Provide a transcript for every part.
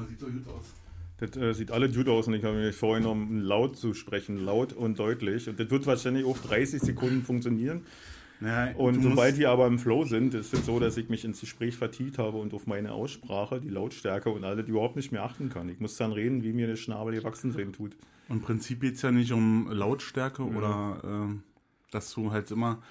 mal, sieht doch gut aus. Das äh, sieht alle gut aus und ich habe mir vorgenommen, laut zu sprechen, laut und deutlich. Und das wird wahrscheinlich auch 30 Sekunden funktionieren. Naja, Und sobald wir aber im Flow sind, ist es so, dass ich mich ins Gespräch vertieft habe und auf meine Aussprache, die Lautstärke und alles überhaupt nicht mehr achten kann. Ich muss dann reden, wie mir der Schnabel gewachsen sein tut. Im Prinzip geht es ja nicht um Lautstärke oder ähm, dass du halt immer.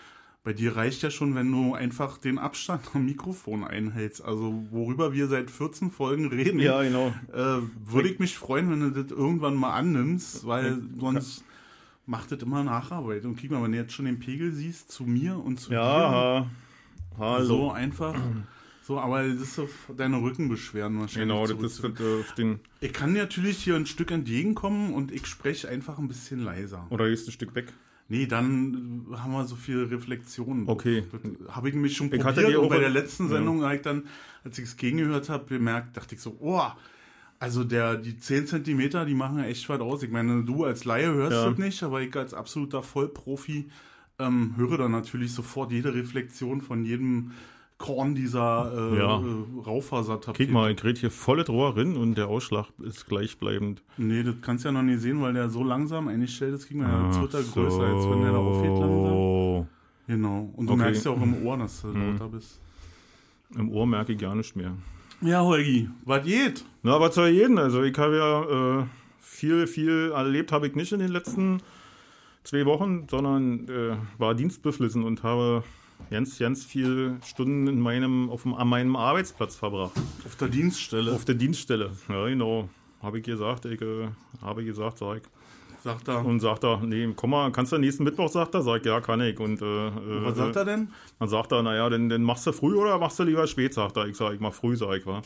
Bei dir reicht ja schon, wenn du einfach den Abstand am Mikrofon einhältst. Also, worüber wir seit 14 Folgen reden, Ja, genau. äh, würde ich mich freuen, wenn du das irgendwann mal annimmst, weil sonst macht das immer Nacharbeit. Und guck mal, wenn du jetzt schon den Pegel siehst, zu mir und zu Ja, dir. ha, hallo. So einfach. So, aber das ist so deine Rückenbeschwerden wahrscheinlich. Genau, das ist auf den. Ich kann natürlich hier ein Stück entgegenkommen und ich spreche einfach ein bisschen leiser. Oder gehst du ein Stück weg? Nee, dann äh, haben wir so viele Reflexionen. Okay. Habe ich mich schon Ich hatte probiert und bei der letzten Ja. Sendung habe ich dann, als ich es gegengehört habe, bemerkt, dachte ich so, oh, also der, die 10 Zentimeter, die machen ja echt was aus. Ich meine, du als Laie hörst Ja. das nicht, aber ich als absoluter Vollprofi ähm, höre dann natürlich sofort jede Reflexion von jedem Korn dieser äh, Ja. äh, Raufasertapete. Guck mal, ich rede hier volle Rohr rein und der Ausschlag ist gleichbleibend. Nee, das kannst du ja noch nicht sehen, weil der so langsam eingestellt ist. Kriegen wir ja, wird er größer, als wenn der da aufgeht langsam. so. Genau. Und du Okay. merkst ja auch im Ohr, dass du Mhm. lauter bist. Im Ohr merke ich gar nicht mehr. Ja, Holgi, was geht? Na, aber zu jedem. Also ich habe ja äh, viel, viel erlebt habe ich nicht in den letzten zwei Wochen, sondern äh, war dienstbeflissen und habe ganz, ganz viele Stunden in meinem, auf dem, an meinem Arbeitsplatz verbracht. Auf der Dienststelle. Auf der Dienststelle. Ja, genau. Habe ich gesagt, ich äh, habe gesagt, sag ich. sagt er. Und sagt er, nee, komm mal, kannst du nächsten Mittwoch, sagt er, sag ich, ja, kann ich. Und äh, was sagt er denn? Dann sagt er, naja, dann, dann machst du früh oder machst du lieber spät, sagt er. Ich sag, ich mach früh, sag ich, wa.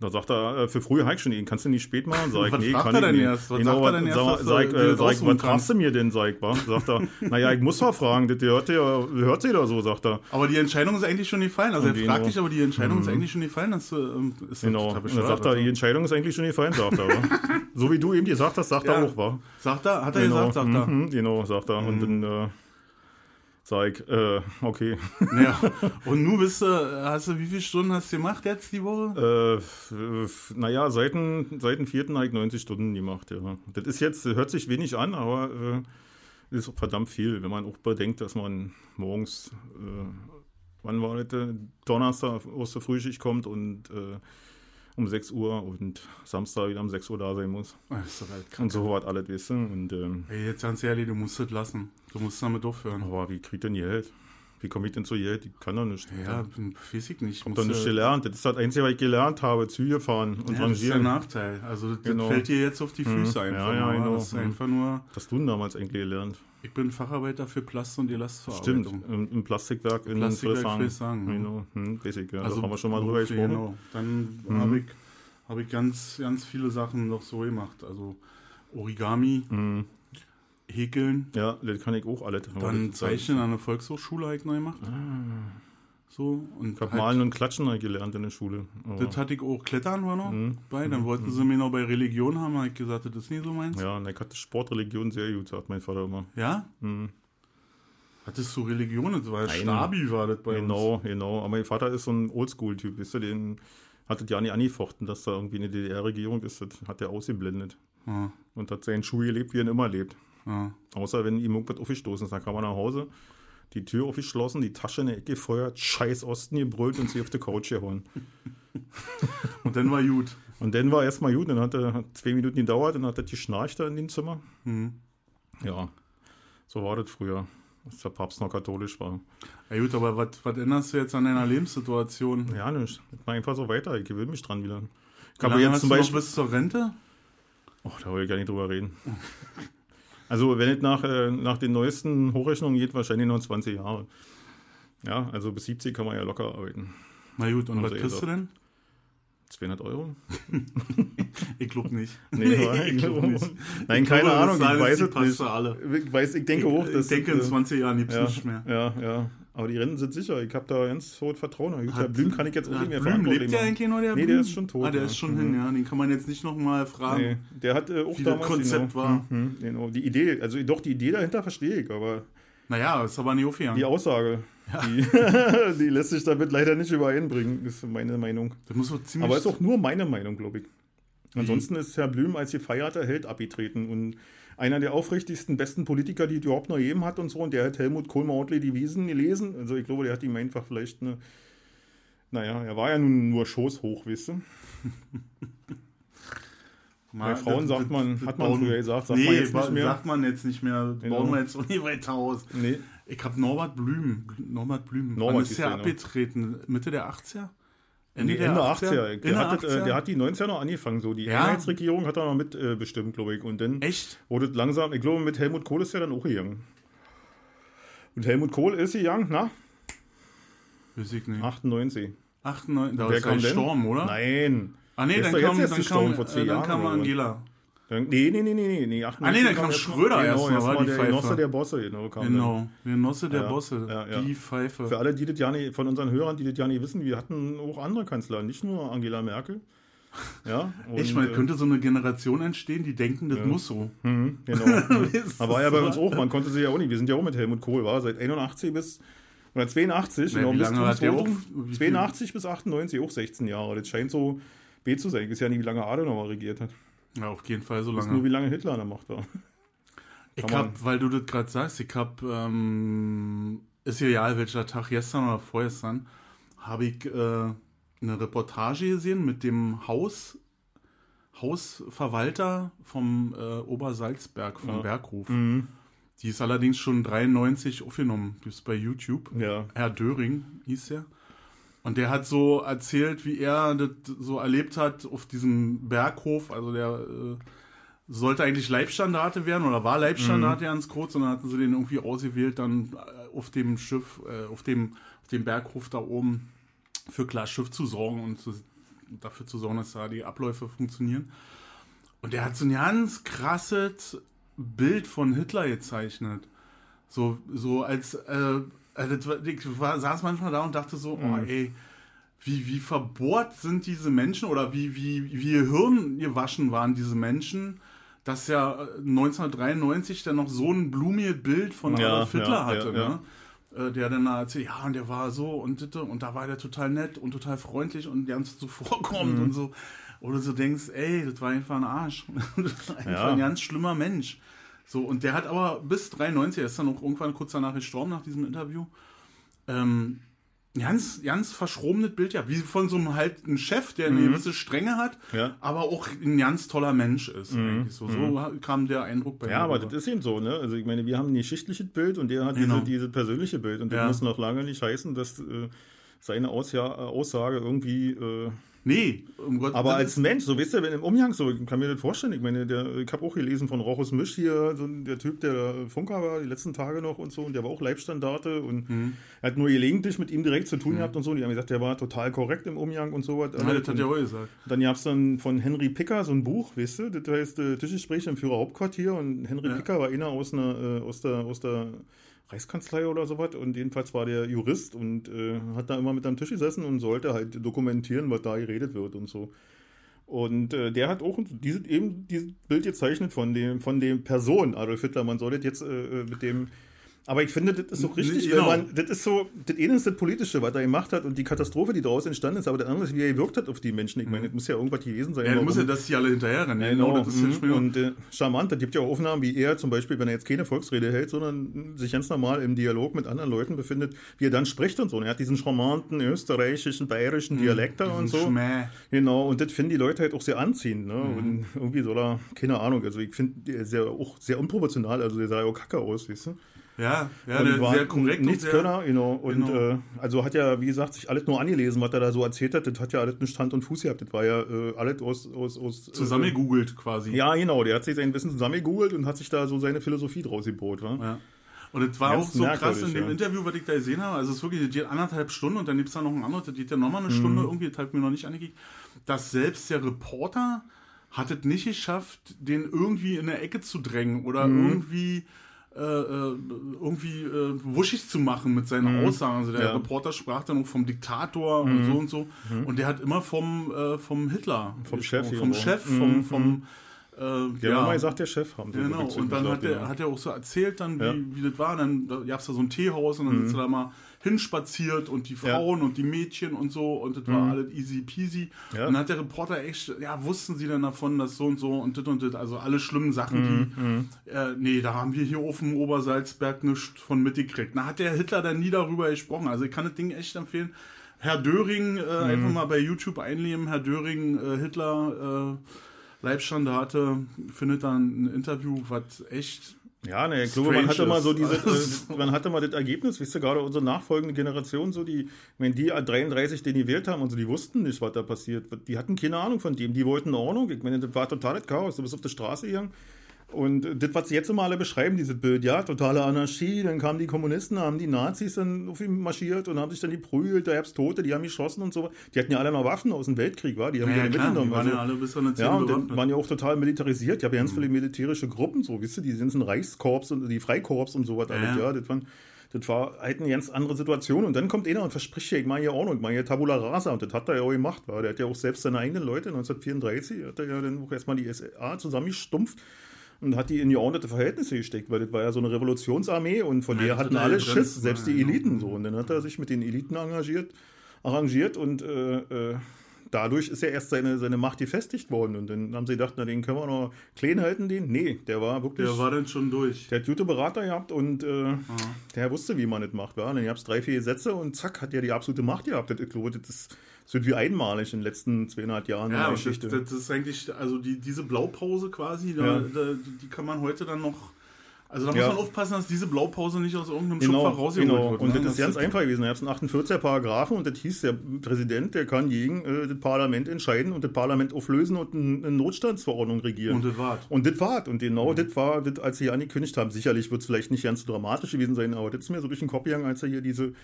Dann sagt er, äh, für früh ich schon ihn, kannst du nicht spät machen? Sag ich, Was nee, kann er ich denn nicht. erst? Was genau, sagt er denn erst, sag, was sag, äh, sag was fragst du mir denn, sag ich, wa? Sagt er, naja, ich muss doch fragen, das hört ihr, hört sie da so, sagt er. Aber die Entscheidung ist eigentlich schon gefallen. Also er Und fragt genau. dich, aber die Entscheidung ist eigentlich schon gefallen. Dass, du, ähm, ist Genau. dann sagt er, die Entscheidung ist eigentlich schon gefallen, sagt er. so wie du eben gesagt hast, sagt Ja. er auch, wa? Sagt er? Hat er Genau, gesagt, sagt er. mhm, genau, sagt er. Und dann äh, ich, äh, okay. Ja. Und nun bist du, hast du, wie viele Stunden hast du gemacht jetzt die Woche? Äh, naja, seit dem, seit dem vierten habe ich 90 Stunden gemacht, ja. Das ist jetzt, hört sich wenig an, aber äh, ist verdammt viel, wenn man auch bedenkt, dass man morgens, äh, wann war das, äh, Donnerstag aus der Frühschicht kommt und äh, um 6 Uhr und Samstag wieder um 6 Uhr da sein muss. Das ist halt Und so was alles, weißt du. Und, ähm, Ey, jetzt ganz ehrlich, du musst das lassen. Du musst damit aufhören. aber wie kriegt denn Geld? Wie komme ich denn zu Geld? Ich kann doch nicht. Ja, weiß ich nicht. Ich habe doch nicht gelernt. Das ist das Einzige, was ich gelernt habe. Züge fahren und Ja, das ist der rangieren. Nachteil. Also das Genau. fällt dir jetzt auf die Füße Mhm. einfach. Ja, ja, nur. genau. Das ist Mhm. einfach nur, Was hast du denn damals eigentlich gelernt? ich bin Facharbeiter für Plast- und Stimmt, Elastverarbeitung. im, im Plastikwerk in Plastikwerk ja. Genau, hm, ich, ja. Also da haben wir schon mal drüber gesprochen. Genau. Dann Mhm. habe ich, hab ich ganz, ganz viele Sachen noch so gemacht. Also Origami, Mhm. Häkeln, Ja, das kann ich auch alles. dann Zeichnen an der Volkshochschule ich neu gemacht. So, und Ah. Ich habe halt- Malen und Klatschen halt gelernt in der Schule. Aber, das hatte ich auch, Klettern war noch Mhm. bei. Dann wollten sie mir noch bei Religion haben, habe ich gesagt, das ist nicht so meins. ja, und ich hatte Sportreligion sehr gut, sagt mein Vater immer. Ja? Mhm. Hattest du Religion? Das war Nein. Stabi, war das bei uns. Genau, genau. Aber mein Vater ist so ein Oldschool-Typ, weißt du, den hat das ja nicht angefochten, dass da irgendwie eine DDR-Regierung ist. Das hat er ausgeblendet. Ja, Und hat seinen Schuh gelebt, wie er ihn immer lebt. Ja. Außer wenn ihm irgendwas aufgestoßen ist, dann kam er nach Hause, die Tür aufgeschlossen, die Tasche in die Ecke gefeuert, scheiß Osten gebrüllt und sie auf die Couch gehauen. Und dann war gut. Und dann war erstmal gut, dann hat er hat zwei Minuten gedauert, dann hat er geschnarcht da in dem Zimmer. Mhm. Ja, so war das früher, als der Papst noch katholisch war. Ja gut, aber was, änderst du jetzt an deiner Lebenssituation? Ja, nicht. Ich mach einfach so weiter, ich gewöhne mich dran wieder. Ich habe jetzt zum Beispiel. bis zur Rente? Oh, da will ich gar nicht drüber reden. Also, wenn es nach, äh, nach den neuesten Hochrechnungen geht, wahrscheinlich noch 20 Jahre. Ja, also bis 70 kann man ja locker arbeiten. Na gut, und Also was kriegst du denn? 200 Euro? Ich glaube nicht. Nee, ich glaube nicht. Nein, Ich keine glaube, Ahnung, ich weiß es nicht. für alle. Ich, weiß, ich denke auch, dass ich denke, in äh, 20 Jahren gibt es ja, nicht mehr. Ja, ja. Aber die Rennen sind sicher. Ich habe da ganz hohes Vertrauen. Hat- Blüm kann ich jetzt auch nicht mehr Blüm, lebt der machen. eigentlich noch, der Nee, der ist schon tot, Ah, der ja. ist schon Mhm. hin, ja. Den kann man jetzt nicht noch mal fragen. Nee, der hat äh, auch Wie das damals Konzept genau, war. Mhm, genau, die Idee, also doch die Idee dahinter verstehe ich, aber Naja, ist aber nicht aufgegangen. die Aussage, die, die lässt sich damit leider nicht übereinbringen, ist meine Meinung. Das muss so ziemlich... Aber ist auch nur meine Meinung, glaube ich. Ansonsten ist Herr Blüm als gefeierter Held abgetreten und einer der aufrichtigsten, besten Politiker, die es überhaupt noch jedem hat und so. Und der hat Helmut Kohl Mautli die Wiesen gelesen. Also ich glaube, der hat ihm einfach vielleicht eine. Naja, er war ja nun nur schoßhoch, weißt du? Bei Frauen das- sagt man, das hat man bauen- früher gesagt, sagt nee, man jetzt nicht mehr. sagt man jetzt nicht mehr. Das Genau. bauen wir jetzt auch nicht weiter aus. Nee. Ich habe Norbert Blüm. Norbert Blüm. Norbert ist ja. abgetreten? Mitte der 80er? Ende, Ende 80er. Der, Ende hat, das, äh, 80er? der hat die 90er noch angefangen. So. Die Ja. Einheitsregierung hat er noch mit äh, glaube ich. Und dann Echt? wurde es langsam, ich glaube, mit Helmut Kohl ist er dann auch gegangen. Und Helmut Kohl ist gegangen, na? Weiß ich nicht. 98. 98, da ist denn? gestorben, oder? Nein. Ah, nee, dann kam, dann kam, äh, dann Jahren kam. Angela. Nee, nee, nee, nee, nee, nee. 98 Ah, nee, dann kam Schröder mal, erst genau, mal, erst war mal die der Pfeife. Genosse der Bosse, genau. Kam. Genau, der Genosse der Bosse. ja, ja. Die Pfeife. Für alle, die das ja nicht, von unseren Hörern, die das ja nicht wissen, wir hatten auch andere Kanzler, nicht nur Angela Merkel. Ja, und, Echt, man äh, könnte so eine Generation entstehen, die denken, das Ja. muss so. Mhm, genau. Aber war ja bei uns auch, man konnte sie ja auch nicht. Wir sind ja auch mit Helmut Kohl, war seit 81 bis oder 82, Ja, genau, bis zum hat der zweiten- auch- wie viel- 82 bis 98, auch 16 Jahre. Das scheint so B zu sein. Ich weiß ja nicht, wie lange Adenauer regiert hat. Ja, auf jeden Fall so Das ist lange. nur, wie lange Hitler an der Macht war. Ich hab, weil du das gerade sagst, ich hab, ähm, ist ja egal welcher Tag, gestern oder vorgestern, habe ich äh, eine Reportage gesehen mit dem Haus, Hausverwalter vom äh, Obersalzberg, vom Ja. Berghof. Mhm. Die ist allerdings schon 93 aufgenommen, die ist bei YouTube. Ja. Herr Döring hieß er. Und der hat so erzählt, wie er das so erlebt hat auf diesem Berghof. Also der äh, sollte eigentlich Leibstandarte werden oder war Leibstandarte ganz kurz und dann hatten sie den irgendwie ausgewählt, dann äh, auf dem Schiff, äh, auf dem, auf dem Berghof da oben für klar Schiff zu sorgen und zu, dafür zu sorgen, dass da die Abläufe funktionieren. Und der hat so ein ganz krasses Bild von Hitler gezeichnet. So, so als, äh, äh, war, ich saß manchmal da und dachte so, oh ey, wie, wie verbohrt sind diese Menschen oder wie, wie, wie Hirn gewaschen waren diese Menschen, dass ja äh, 1993 dann noch so ein blumiges Bild von Ja, Adolf Hitler ja, hatte, ja, ne? Äh, Der dann da erzählt, ja, und der war so und ditte, und da war der total nett und total freundlich und ganz zuvorkommt Mhm. und so. Oder du denkst, ey, das war einfach ein Arsch. Das war einfach Ja. ein ganz schlimmer Mensch. So, und der hat aber bis 93, er ist dann auch irgendwann kurz danach gestorben, nach diesem Interview, ähm, ganz, ganz verschrobenes Bild, ja, wie von so einem halt ein Chef, der eine gewisse Strenge hat, Mhm. Ja. Mhm. aber auch ein ganz toller Mensch ist. Eigentlich. So, so kam der Eindruck bei Ja, mir aber rüber. das ist eben so, ne? Also ich meine, wir haben ein geschichtliches Bild und der hat Genau. diese, diese persönliche Bild und das Ja. muss noch lange nicht heißen, dass äh, seine Ausja Aussage irgendwie äh, Nee, um Gott Aber als Mensch, so wisst ihr, wenn im Umgang so, ich kann mir das vorstellen. Ich meine, der, ich habe auch gelesen von Rochus Misch hier, so der Typ, der Funker war, die letzten Tage noch und so, und der war auch Leibstandarte und Mhm. er hat nur gelegentlich mit ihm direkt zu tun gehabt und so. Die haben gesagt, der war total korrekt im Umgang und so was. Ja, das hat er auch gesagt. Dann gab es dann von Henry Picker so ein Buch, weißt du, das heißt äh, Tischgespräche im Führerhauptquartier und Henry Ja. Picker war einer aus, einer, äh, aus, der, aus der Reichskanzlei oder sowas und jedenfalls war der Jurist und äh, hat da immer mit am Tisch gesessen und sollte halt dokumentieren, was da geredet wird und so. Und äh, der hat auch dieses, eben dieses Bild gezeichnet von dem, von dem Person Adolf Hitler. Man soll jetzt äh, mit dem. Aber ich finde, das ist so richtig, Nee, genau. man, das ist so, das eine ist das Politische, was er gemacht hat und die Katastrophe, die daraus entstanden ist, aber das andere ist, wie er gewirkt hat auf die Menschen. Ich meine, das muss ja irgendwas gewesen sein. Mhm. Ja, du musst ja, dass die alle hinterher rennen. ja, genau, das ist mhm. schon und äh, charmant, es gibt ja auch Aufnahmen, wie er zum Beispiel, wenn er jetzt keine Volksrede hält, sondern sich ganz normal im Dialog mit anderen Leuten befindet, wie er dann spricht und so. Und er hat diesen charmanten österreichischen, bayerischen Dialekt da und Mhm. so. Schmäh. Genau, und das finden die Leute halt auch sehr anziehend. Ne? Mhm. Und irgendwie soll er, keine Ahnung, also ich finde, der ist ja auch sehr unproportional, also der sah ja auch kacke aus, weißt du? Ja, ja und der war sehr korrekt. Nichts und sehr, Könner, genau. Und Genau. Äh, also hat ja, wie gesagt, sich alles nur angelesen, was er da so erzählt hat. Das hat ja alles nicht Hand und Fuß gehabt. Das war ja äh, alles aus. aus, aus äh, zusammengegoogelt quasi. ja, genau. Der hat sich sein Wissen zusammengegoogelt und hat sich da so seine Philosophie draus gebaut. Wa? Ja. Und es war Ganz auch so krass in dem ja. Interview, was ich da gesehen habe. Also es ist wirklich, das geht anderthalb Stunden und dann gibt es da noch ein anderes, das geht ja nochmal Mhm. eine Stunde, irgendwie, das hat mir noch nicht angekickt, dass selbst der Reporter hat es nicht geschafft, den irgendwie in der Ecke zu drängen oder Mhm. irgendwie äh, äh, irgendwie äh, wuschig zu machen mit seinen Aussagen. Also der Mhm. Ja. Mhm. Reporter sprach dann auch vom Diktator und so und so. Und der hat immer vom, äh, vom Hitler, Vom Chef vom. Chef, Mhm, vom, vom Äh, Ja, ja, mal sagt der Chef, haben sie Genau, und dann hat er, ja. hat er auch so erzählt, dann, wie, Ja. Mhm. wie das war. Dann gab es da so ein Teehaus und dann sind sie da mal hinspaziert und die Frauen und die Mädchen und so und das war alles easy peasy. Mhm. Ja. Und dann hat der Reporter echt, ja, wussten sie denn davon, dass so und so und das und das, also alle schlimmen Sachen, Mhm, die, äh, nee, da haben wir hier auf dem Obersalzberg nichts von mitgekriegt. Da hat der Hitler dann nie darüber gesprochen. Also ich kann das Ding echt empfehlen. Herr Döring, äh, Mhm. einfach mal bei YouTube einnehmen, Herr Döring, äh, Hitler, äh, Leibstande hatte, findet dann ein Interview, was echt Ja, ne, ich glaube, man hatte mal so ist. diese, Also- man hatte mal das Ergebnis, wisst ihr, gerade unsere nachfolgende Generation, so die, wenn die 33 den gewählt haben und so, die wussten nicht, was da passiert. Die hatten keine Ahnung von dem, die wollten Ordnung. Ich meine, das war totales Chaos. Du bist auf der Straße gegangen. Und das, was sie jetzt immer alle beschreiben, dieses Bild, ja, totale Anarchie, dann kamen die Kommunisten, haben die Nazis dann auf ihn marschiert und haben sich dann geprügelt, da gab's Tote, die haben geschossen und so. Die hatten ja alle noch Waffen aus dem Weltkrieg, war? Die haben die Ja, alle klar, die mitgenommen. waren Also- ja alle bis an eine ja, und die bewaffnet. waren ja auch total militarisiert. Ich habe ja Mhm. ganz viele militärische Gruppen, so, wisst ihr, die sind ein Reichskorps und die Freikorps und sowas. alles, ja. ja, das, waren, das war halt eine ganz andere Situation. Und dann kommt einer und verspricht ja, ich mache hier Ordnung, ich mache hier Tabula Rasa. Und das hat er ja auch gemacht. War. Der hat ja auch selbst seine eigenen Leute, 1934, hat er ja dann auch erstmal die SA zusammengestumpft und hat die in geordnete Verhältnisse gesteckt, weil das war ja so eine Revolutionsarmee und von Ja, der hatten hat alle Schiss, selbst die. Eliten so. Und dann hat er sich mit den Eliten engagiert, arrangiert und äh, äh, dadurch ist ja erst seine, seine Macht gefestigt worden. Und dann haben sie gedacht, na, den können wir noch klein halten, den. Nee, der war wirklich. Der war dann schon durch. der hat gute Berater gehabt und äh, der wusste, wie man das macht. Wa? Dann gab es drei, vier Gesetze und zack, hat er die absolute Macht gehabt. Das, ich glaube, das ist, das wird wie einmalig in den letzten zweieinhalb Jahren in Ja, der und das, Geschichte. das ist eigentlich, also die, diese Blaupause quasi, da, Ja. da, die kann man heute dann noch. Also da muss Ja. man aufpassen, dass diese Blaupause nicht aus irgendeinem Genau, Schubfach rausgeholt genau. wird. Und ne? das ist ganz einfach gewesen. Da gab es einen 48er Paragraphen und das hieß, der Präsident, der kann gegen äh, das Parlament entscheiden und das Parlament auflösen und ein- eine Notstandsverordnung regieren. Und das war's. Und das war's. Und genau das war das, als sie hier angekündigt haben. Sicherlich wird es vielleicht nicht ganz so dramatisch gewesen sein, aber das ist mir so durch den Kopf gegangen, als sie hier diese,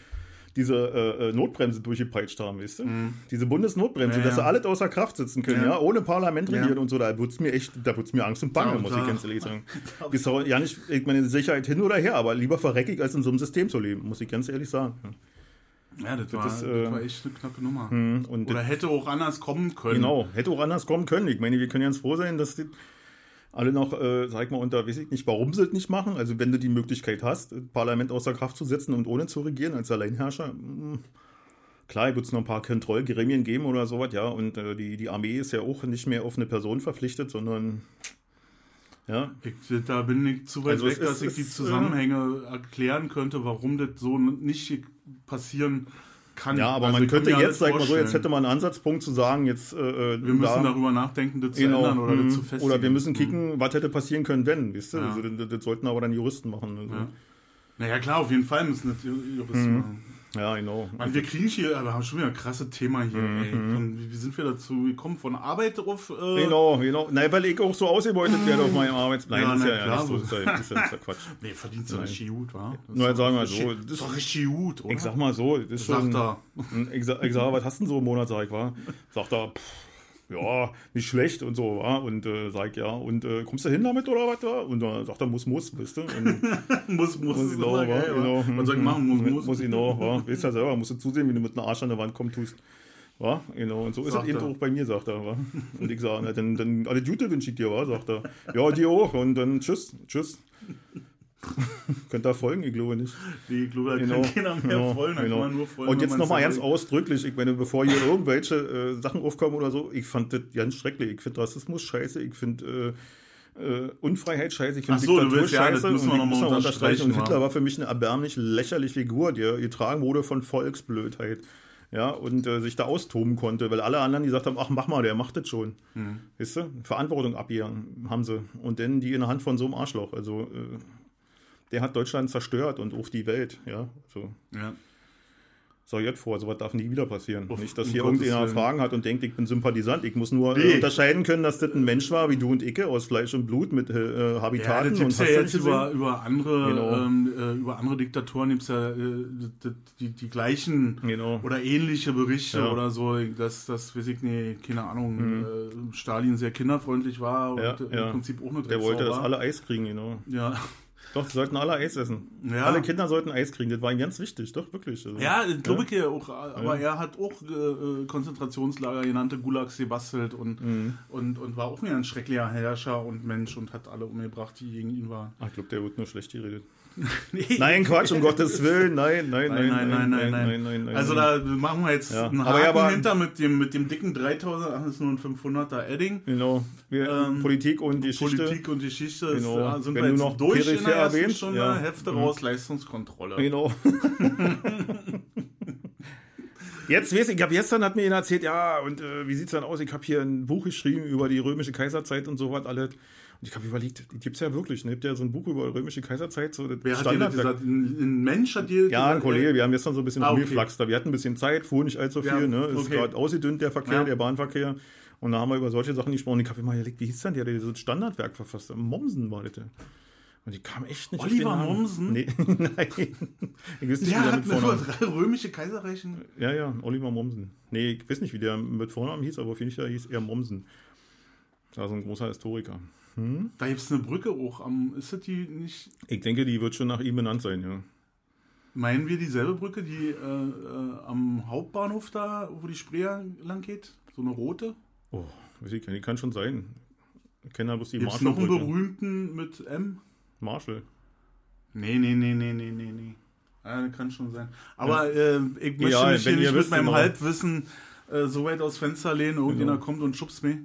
diese äh, äh, Notbremse durchgepeitscht haben, weißt du? Diese Bundesnotbremse, Mhm. Ja, dass sie ja. alles außer Kraft sitzen können, ja, ohne Parlament regieren und so. Da wird's mir echt, da wird's mir Angst und Bange, muss ich ganz ehrlich sagen. Auch ja nicht, ich meine, Sicherheit hin oder her, aber lieber verreckig, als in so einem System zu leben, muss ich ganz ehrlich sagen. Ja, das, war, ist, das äh, war echt eine knappe Nummer. Und Oder hätte auch anders kommen können. Genau, hätte auch anders kommen können. Ich meine, wir können ganz froh sein, dass die alle noch, äh, sag ich mal, unter, weiß ich nicht, warum sie es nicht machen. Also wenn du die Möglichkeit hast, das Parlament außer Kraft zu setzen und ohne zu regieren als Alleinherrscher, mh, klar, wird es noch ein paar Kontrollgremien geben oder sowas, ja. Und äh, die, die Armee ist ja auch nicht mehr auf eine Person verpflichtet, sondern ja, Ich, da bin ich zu weit Also weg, dass ist- ich die Zusammenhänge erklären könnte, warum das so nicht passieren kann. Ja, aber Also man kann könnte jetzt, sag mal so, jetzt hätte man einen Ansatzpunkt zu sagen, jetzt äh, Wir müssen da- darüber nachdenken, das zu Genau. ändern oder mhm. das zu festigen. Oder wir müssen Mhm. kicken, was hätte passieren können, wenn, wisst ihr? Ja. Also, das, das sollten aber dann Juristen machen. Also. Ja. Naja, klar, auf jeden Fall müssen das Juristen Mhm. machen. Ja, genau. Mann, wir kriegen hier, aber haben schon wieder ein krasses Thema hier. Ey. Von, wie, sind wir dazu gekommen? Von Arbeit auf. Äh, Mhm. Genau, genau. Nein, weil ich auch so ausgebeutet werde auf meinem Arbeitsplatz. Ja, Nein, das ist na ja, so. so. Das ist ja, das ist ja, das ist ja Quatsch. Nee, verdienst du richtig gut, wa? Das Nur ist sagen wir so, Das ist doch richtig gut, oder? Ich sag mal so, das ist Sagt schon. er. Ich sag, ich sag, was hast du denn so im Monat, sag ich, war? Sagt er, pff, ja, nicht schlecht und so, wa? Und äh, sag ja, und äh, kommst du hin damit oder was? wa? Und dann sagt er, muss, muss, weißt du? Muss, muss, muss ist ich immer geil? Genau. Man sagt, machen muss, muss. Muss ich noch, wa? Weißt ja selber, musst du zusehen, wie du mit einem Arsch an der Wand kommst, tust. Wa? Genau, und so ist Sagt es eben er. auch bei mir, sagt er. Wa? Und ich sage, na, dann, dann alle Gute wünsche ich dir, wa? sagt er. Ja, dir auch. Und dann tschüss, tschüss. Könnt ihr folgen? Ich glaube nicht. Nee, ich glaube, da Genau, kann keiner mehr genau, folgen, da genau. kann man nur folgen. Und jetzt nochmal ganz ausdrücklich, ich meine, bevor hier irgendwelche äh, Sachen aufkommen oder so, ich fand das ganz schrecklich. Ich finde Rassismus scheiße, ich finde äh, äh, Unfreiheit scheiße, ich finde so, Diktatur willst- ja, das scheiße. müssen wir und noch unterstreichen, Und? Hitler war für mich eine erbärmlich lächerliche Figur, die getragen wurde von Volksblödheit. Ja, und äh, sich da austoben konnte, weil alle anderen die gesagt haben, ach mach mal, der macht das schon. Mhm. Weißt du? Verantwortung abgeben haben sie. Und dann die in der Hand von so einem Arschloch. Also äh, der hat Deutschland zerstört und auch die Welt. Ja, so. Ja. So, jetzt vor, sowas darf nie wieder passieren. Auf- nicht, dass hier Gottes irgendjemand Willen. Fragen hat und denkt, ich bin Sympathisant. Ich muss nur Nee. äh, unterscheiden können, dass das ein Mensch war, wie du und ich, aus Fleisch und Blut mit äh, Ja, Habitaten. das gibt's und ja jetzt über, über andere Genau. ähm, äh, über andere Diktatoren gibt's ja äh, die, die, gleichen Genau. oder ähnliche Berichte Ja. Mhm. oder so, dass das weiß ich nicht, keine Ahnung, äh, Stalin sehr kinderfreundlich war und Ja, äh, ja. im Prinzip auch eine Der wollte, dass alle Eis kriegen, genau. Ja. Doch, sie sollten alle Eis essen. Ja. Alle Kinder sollten Eis kriegen, das war ihm ganz wichtig, doch, wirklich. Also, Ja, glaube ich ja auch. Aber er hat auch äh, Konzentrationslager genannte Gulags gebastelt und, Mhm. und, und war auch ein schrecklicher Herrscher und Mensch und hat alle umgebracht, die gegen ihn waren. Ach, ich glaube, der wird nur schlecht geredet. Nein, Quatsch, um Gottes Willen, nein, nein, Nein, nein, nein, nein, nein, nein, nein. Also da machen wir jetzt Ja. einen Aber Haken ja, aber- hinter mit dem, mit dem dicken 3000, ach, das ist nur ein 500er Edding. Genau. Wir, Ähm, Politik und Geschichte. Politik und Geschichte ist, Genau. äh, sind Wenn wir jetzt noch durch in der ersten erwähnt, Stunde. ja. Hefte Mhm. raus, Leistungskontrolle. Genau. Jetzt weiß ich, ich habe gestern hat mir jemand erzählt, ja, und äh, wie sieht's dann aus? Ich habe hier ein Buch geschrieben über die römische Kaiserzeit und so was alles. Und ich habe überlegt, die gibt's ja wirklich. Ne? Gibt ja so ein Buch über römische Kaiserzeit, so Wer hat dir gesagt? Ein, ein Mensch hat dir Ja, ein Kollege, wir haben gestern so ein bisschen Ah, okay. rumgeflaxt. Wir hatten ein bisschen Zeit, fuhr nicht allzu viel, Ja, ne? Ist okay. gerade ausgedünnt, der Verkehr, Ja. der Bahnverkehr. Und da haben wir über solche Sachen gesprochen. Ich habe immer überlegt, wie hieß denn der, der dieses Standardwerk verfasst hat? Mommsen war das. der. Und die kam echt nicht Oliver. Mommsen? Nee, nein. Ich weiß nicht, wie Der hat mit über Vornamen. drei römische Kaiserreichen. Ja, ja, Oliver Mommsen. Nee, ich weiß nicht, wie der mit Vornamen hieß, aber auf jeden Fall hieß er Mommsen. Das war so ein großer Historiker. Da gibt es eine Brücke auch am. Ist das die nicht. Ich denke, die wird schon nach ihm benannt sein, ja. Meinen wir dieselbe Brücke, die äh, äh, am Hauptbahnhof da, wo die Spree lang geht? So eine rote? Oh, weiß ich nicht, die kann schon sein. Ich kenne da bloß die es noch einen berühmten mit M? Marshall. Nee, nee, nee, nee, nee, nee, nee. Ja, kann schon sein. Aber äh, ich möchte Ja, mich hier nicht mit meinem genau. Halbwissen äh, so weit aus Fenster lehnen, irgendjemand Genau. kommt und schubst mich.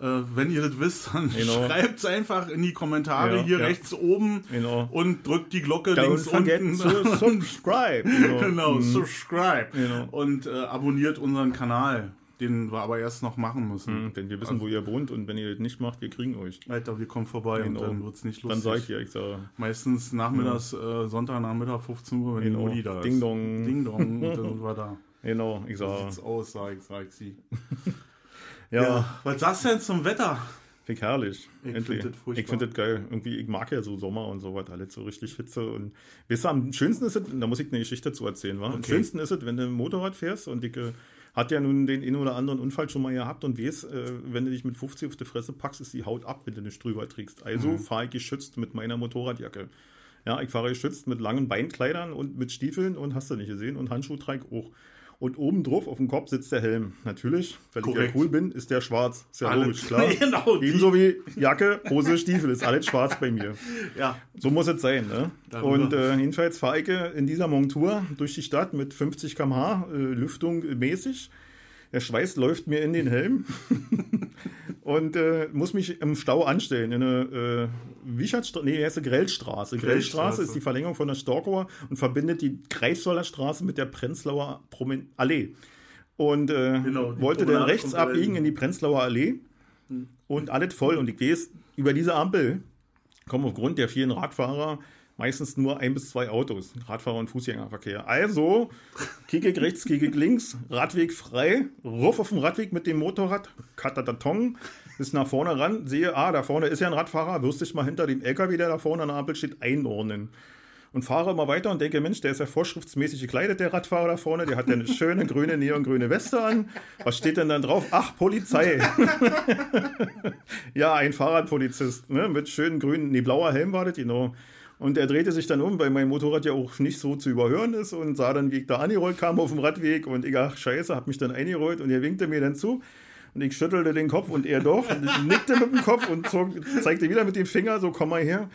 Äh, wenn ihr das wisst, dann Genau. schreibt es einfach in die Kommentare Ja, hier ja. rechts oben Genau. und drückt die Glocke Don't links unten. subscribe. Genau. genau, Mhm. subscribe. Genau. Und äh, abonniert unseren Kanal, den wir aber erst noch machen müssen. Mhm, Denn wir wissen, wo ihr wohnt und wenn ihr das nicht macht, wir kriegen euch. Alter, wir kommen vorbei Genau. und dann wird es nicht lustig. Dann sag ich dir, ich sage, Meistens nachmittags, äh, Sonntagnachmittag 15 Uhr, wenn Genau. die Mutti da ist. Ding dong. Ding dong, und dann sind wir da. genau, ich So sage, sieht's aus, sag ich, sag ich sie. Ja, Was sagst du denn zum Wetter? Find ich herrlich. Ich Endlich. find ich finde das geil. Irgendwie, ich mag ja so Sommer und so was, alles so richtig Hitze. Und weißt du, am schönsten ist es, da muss ich eine Geschichte zu erzählen, wa? Am Okay. schönsten ist es, wenn du Motorrad fährst und ich äh, hat ja nun den einen oder anderen Unfall schon mal gehabt und weißt, äh, wenn du dich mit 50 auf die Fresse packst, ist die Haut ab, wenn du nicht drüber trägst. Also Mhm. fahre ich geschützt mit meiner Motorradjacke. Ja, ich fahre geschützt mit langen Beinkleidern und mit Stiefeln und hast du nicht gesehen und Handschuh trage auch. Und oben drauf auf dem Kopf sitzt der Helm. Natürlich, weil ich Korrekt. ja cool bin, ist der schwarz. Ist ja Alles- logisch, klar. Genau, die- Ebenso wie Jacke, Hose, Stiefel, ist alles schwarz bei mir. Ja, So muss es sein. Ne? Darüber. Und äh, jedenfalls fahre ich äh, in dieser Montur durch die Stadt mit 50 km/h, äh, Lüftung äh, mäßig. Der Schweiß läuft mir in den Helm und äh, muss mich im Stau anstellen. In eine äh, Wichertstraße, nee, heißt Grellstraße. Grellstraße Grellstraße. ist die Verlängerung von der Storkower und verbindet die Greifswalder Straße mit der Prenzlauer Promen Allee. Und äh, Genau, wollte dann rechts abbiegen in die Prenzlauer Allee und alles voll. Und ich weiß, über diese Ampel kommen aufgrund der vielen Radfahrer meistens nur ein bis zwei Autos, Radfahrer und Fußgängerverkehr. Also ich rechts, ich links, Radweg frei, ruf auf dem Radweg mit dem Motorrad, Katatatong, bis nach vorne ran, sehe, ah, da vorne ist ja ein Radfahrer, wirst dich mal hinter dem LKW, der da vorne an der Ampel steht, einordnen. Und fahre immer weiter und denke, Mensch, der ist ja vorschriftsmäßig gekleidet, der Radfahrer da vorne. Der hat ja eine schöne grüne, neongrüne Weste an. Was steht denn dann drauf? Ach, Polizei. ja, ein Fahrradpolizist, ne, mit schönen grünen, nee, blauer Helm war das, genau. Und er drehte sich dann um, weil mein Motorrad ja auch nicht so zu überhören ist und sah dann, wie ich da angerollt kam auf dem Radweg und ich, ach, scheiße, hab mich dann eingerollt und er winkte mir dann zu. Und ich schüttelte den Kopf und er doch, und ich nickte mit dem Kopf und zog, zeigte wieder mit dem Finger, so komm mal her.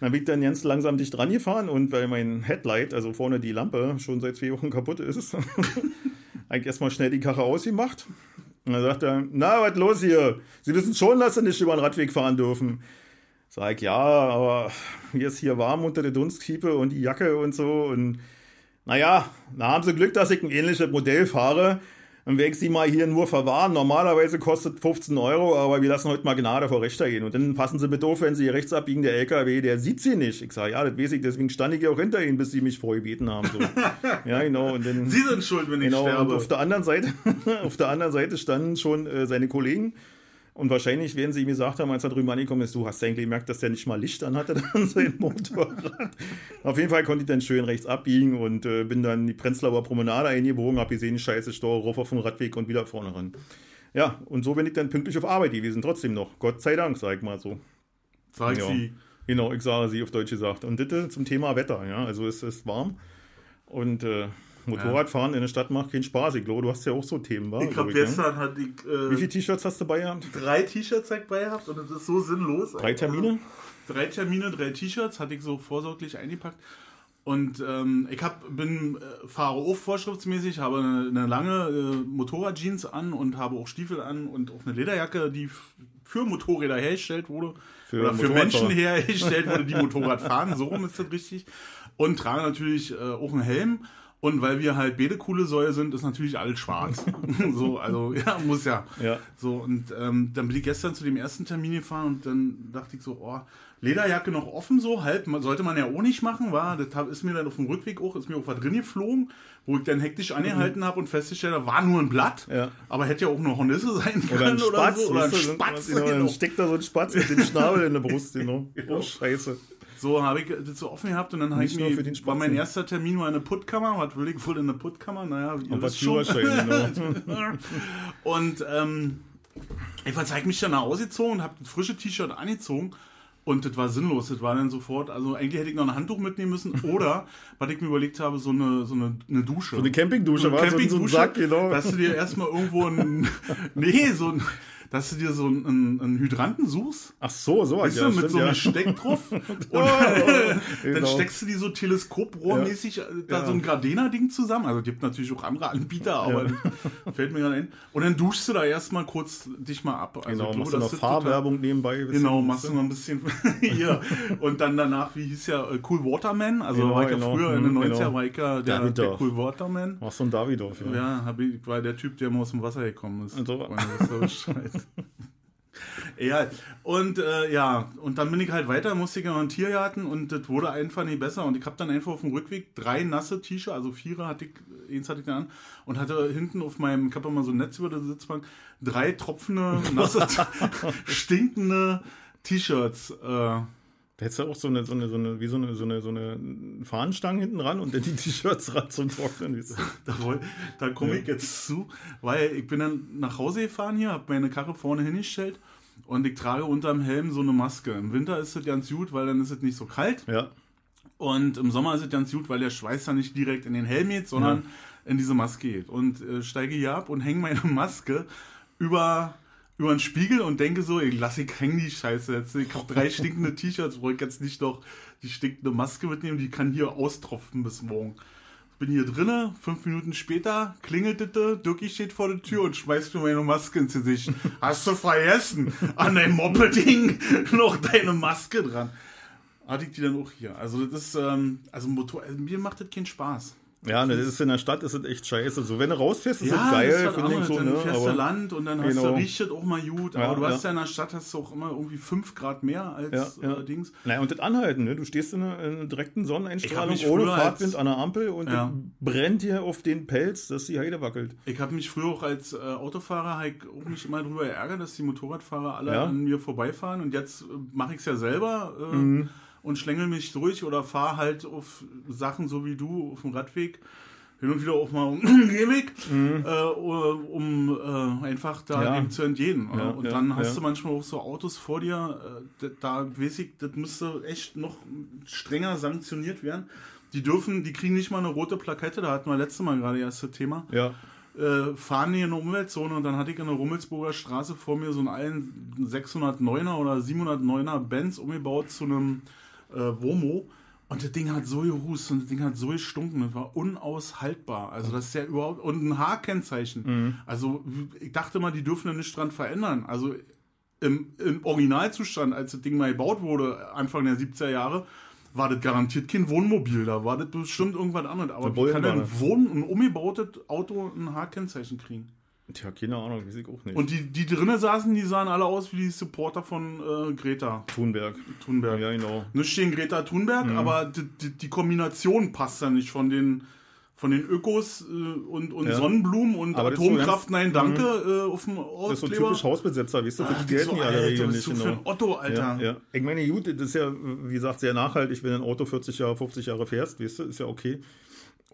Dann bin ich dann ganz langsam dicht dran gefahren und weil mein Headlight, also vorne die Lampe, schon seit zwei Wochen kaputt ist, habe ich erstmal schnell die Karre ausgemacht. Und dann sagt er, na, was los hier? Sie wissen schon, dass Sie nicht über den Radweg fahren dürfen. Sag ich, ja, aber mir ist hier warm unter der Dunstkiepe und die Jacke und so. Und naja, da haben Sie Glück, dass ich ein ähnliches Modell fahre. Dann werde ich Sie mal hier nur verwahren. Normalerweise kostet 15 Euro, aber wir lassen heute mal Gnade vor Rechter gehen. Und dann passen Sie bitte auf, wenn Sie hier rechts abbiegen, der LKW, der sieht Sie nicht. Ich sage, ja, das weiß ich, deswegen stand ich ja auch hinter Ihnen, bis Sie mich vorgebeten haben. So. ja, genau. Und dann, Sie sind schuld, wenn ich Genau, und sterbe. auf der anderen Seite, auf der anderen Seite standen schon äh, seine Kollegen. Und wahrscheinlich werden sie ihm gesagt haben, als er drüben angekommen ist, du hast ja eigentlich gemerkt, dass der nicht mal Licht an hatte, dann sein Motorrad. Auf jeden Fall konnte ich dann schön rechts abbiegen und äh, bin dann die Prenzlauer Promenade eingebogen, hab gesehen, scheiße, Stau, rauf auf den Radweg und wieder vorne ran. Ja, und so bin ich dann pünktlich auf Arbeit gewesen, trotzdem noch. Gott sei Dank, sag ich mal so. Sag ich Ja. sie. Genau, ich sage sie auf Deutsch gesagt. Und das zum Thema Wetter, ja. Also es ist warm und äh, Motorradfahren ja. in der Stadt macht keinen Spaß. Ich glaube, du hast ja auch so Themen, war. Ich habe ne? gestern hatte ich. Äh, Wie viele T-Shirts hast du bei gehabt? Drei T-Shirts bei gehabt und das ist so sinnlos. Drei Termine? Drei Termine, drei T-Shirts hatte ich so vorsorglich eingepackt. Und ähm, ich hab, bin, äh, fahre auch vorschriftsmäßig, habe eine, eine lange äh, Motorradjeans an und habe auch Stiefel an und auch eine Lederjacke, die für Motorräder hergestellt wurde. Für, oder für Menschen hergestellt wurde, die Motorrad fahren. So rum ist das richtig. Und trage natürlich äh, auch einen Helm. Und weil wir halt beide coole Säue sind, ist natürlich alles schwarz. so, also ja, muss ja. ja. So, und ähm, dann bin ich gestern zu dem ersten Termin gefahren und dann dachte ich so, oh, Lederjacke noch offen so, halb, sollte man ja auch nicht machen, war, das ist mir dann auf dem Rückweg auch, ist mir auch was drin geflogen, wo ich dann hektisch angehalten mhm. habe und festgestellt habe, war nur ein Blatt, ja. aber hätte ja auch eine Hornisse sein können oder, ein Spatz, oder, so, oder ein Spatz. Genau, genau. Dann steckt da so ein Spatz mit dem Schnabel in der Brust, genau. genau. Oh, scheiße. So habe ich das so offen gehabt und dann habe ich mir, war mein erster Termin war eine Puttkammer, was will ich wohl in eine Puttkammer? Naja, ihr und was schon. Genau. und ähm, ich zeige mich dann ausgezogen und habe das frische T-Shirt angezogen und das war sinnlos. Das war dann sofort, also eigentlich hätte ich noch ein Handtuch mitnehmen müssen oder, was ich mir überlegt habe, so eine, so eine, eine Dusche. So eine Campingdusche, so eine Campingdusche, so ein Sack, genau. Dass du dir erstmal irgendwo ein, nee, so ein, dass du dir so einen, einen Hydranten suchst. Ach so, so. Weißt ja, du, mit stimmt, so einem ja. Steck drauf. und oh, dann genau. steckst du die so teleskoprohrmäßig ja. da ja. so ein Gardena-Ding zusammen. Also gibt natürlich auch andere Anbieter, aber fällt mir gerade ein. Und dann duschst du da erstmal kurz dich mal ab. Also genau, machst du noch Fahrwerbung nebenbei. Genau, machst du noch ein bisschen hier. Und dann danach, wie hieß ja, äh, Cool Waterman. Also genau, war ich ja genau. früher in den 90er, genau. war ich ja der, der Cool Waterman. Warst du ein Davidoff, ja. Ja, ich, war der Typ, der immer aus dem Wasser gekommen ist. Also. ja, und äh, ja, und dann bin ich halt weiter, musste ich noch einen Tiergarten und das wurde einfach nicht besser. Und ich habe dann einfach auf dem Rückweg drei nasse T-Shirts, also vierer hatte ich, eins hatte ich dann an und hatte hinten auf meinem, ich habe immer so ein Netz über der Sitzbank, drei tropfende, nasse, stinkende T-Shirts. Äh, da hättest du auch so eine, so eine, so eine, wie so eine, so eine, so eine Fahnenstange hinten ran und dann die T-Shirts ran zum Trocknen. da, da komme ich jetzt zu, weil ich bin dann nach Hause gefahren hier, habe meine Karre vorne hingestellt und ich trage unterm Helm so eine Maske. Im Winter ist es ganz gut, weil dann ist es nicht so kalt. Ja. Und im Sommer ist es ganz gut, weil der Schweiß dann nicht direkt in den Helm geht, sondern ja. in diese Maske geht. Und äh, steige hier ab und hänge meine Maske über über den Spiegel und denke so, ich lasse ich hängen die Scheiße jetzt. Ich habe drei stinkende T-Shirts, wo ich jetzt nicht noch die stinkende Maske mitnehmen, die kann hier austropfen bis morgen. Bin hier drinnen, fünf Minuten später klingelt es, Dirki steht vor der Tür und schmeißt mir meine Maske ins Gesicht. Hast du vergessen? An deinem Moppeding noch deine Maske dran. Hatte ich die dann auch hier. Also das ist, ähm, also Motor, also mir macht das keinen Spaß. Ja, ne, das ist in der Stadt ist es echt scheiße. So, wenn du rausfährst, ist ja, es geil, finde ich so. Dann ne? fährst du Land und dann hast genau. du, riecht auch mal gut. Aber ja, du hast ja. ja in der Stadt hast du auch immer irgendwie 5 Grad mehr als ja, äh, Dings. Naja, und das Anhalten, ne? Du stehst in einer, in einer direkten Sonneneinstrahlung ohne Fahrtwind an der Ampel und ja. brennt dir auf den Pelz, dass die Heide wackelt. Ich habe mich früher auch als äh, Autofahrer halt auch mich immer darüber ärgert, dass die Motorradfahrer alle an mir vorbeifahren und jetzt äh, mache ich es ja selber. Äh, mhm. Und schlängel mich durch oder fahre halt auf Sachen so wie du auf dem Radweg hin und wieder auch mal umgebig, mhm. äh, um äh, einfach da ja. dem zu entgehen. Ja, und ja, dann hast du manchmal auch so Autos vor dir, äh, da weiß ich, das müsste echt noch strenger sanktioniert werden. Die dürfen, die kriegen nicht mal eine rote Plakette, da hatten wir letztes Mal gerade erst das Thema. Ja. Äh, fahren hier in eine Umweltzone und dann hatte ich in der Rummelsburger Straße vor mir so einen allen 609er oder 709er Benz umgebaut zu einem äh, Womo und das Ding hat so gehust und das Ding hat so gestunken, das war unaushaltbar. Also das ist ja überhaupt, und ein Haarkennzeichen. Mhm. Also ich dachte mal, die dürfen ja nichts dran verändern. Also im, im, Originalzustand, als das Ding mal gebaut wurde, Anfang der 70er Jahre, war das garantiert kein Wohnmobil, da war das bestimmt irgendwas anderes. Aber wie kann denn ein, Wohn-, ein umgebautes Auto ein Haarkennzeichen kriegen? Tja, keine Ahnung, weiß ich auch nicht. Und die, die drinnen saßen, die sahen alle aus wie die Supporter von äh, Greta. Thunberg. Thunberg. Ja, genau. Nicht stehen Greta Thunberg, mhm. aber die, die, die, Kombination passt ja nicht von den, von den Ökos äh, und, und ja. Sonnenblumen und aber Atomkraft, so nein, danke, mhm. äh, auf dem Ortskleber. Das ist so typisch Hausbesetzer, weißt du, für die gelten so, die alle Regeln nicht. Genau. Für ein Otto, Alter. Ja, ja. Ich meine, gut, das ist ja, wie gesagt, sehr nachhaltig, wenn ein Auto 40 Jahre, 50 Jahre fährst, weißt du, ist ja okay.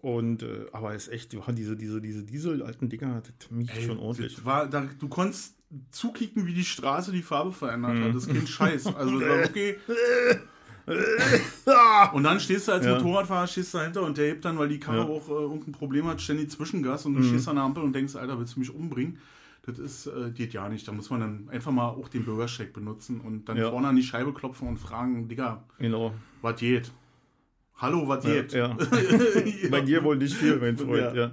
Und äh, aber ist echt, diese, diese, diese Diesel-alten Dinger, das miegt Ey, schon ordentlich. War, da, du konntest zukicken, wie die Straße die Farbe verändert mhm. hat. Das ist kein Scheiß. Also okay. und dann stehst du als Ja. Motorradfahrer, stehst dahinter und der hebt dann, weil die Karre Ja. auch äh, irgendein Problem hat, ständig Zwischengas und du stehst an der Ampel und denkst, Alter, willst du mich umbringen? Das ist, äh, geht ja nicht. Da muss man dann einfach mal auch den Bürgersteig benutzen und dann Ja. vorne an die Scheibe klopfen und fragen, Digga, Genau. was geht? Hallo, was geht? Ja. Bei dir wohl nicht viel, mein Freund. Ja.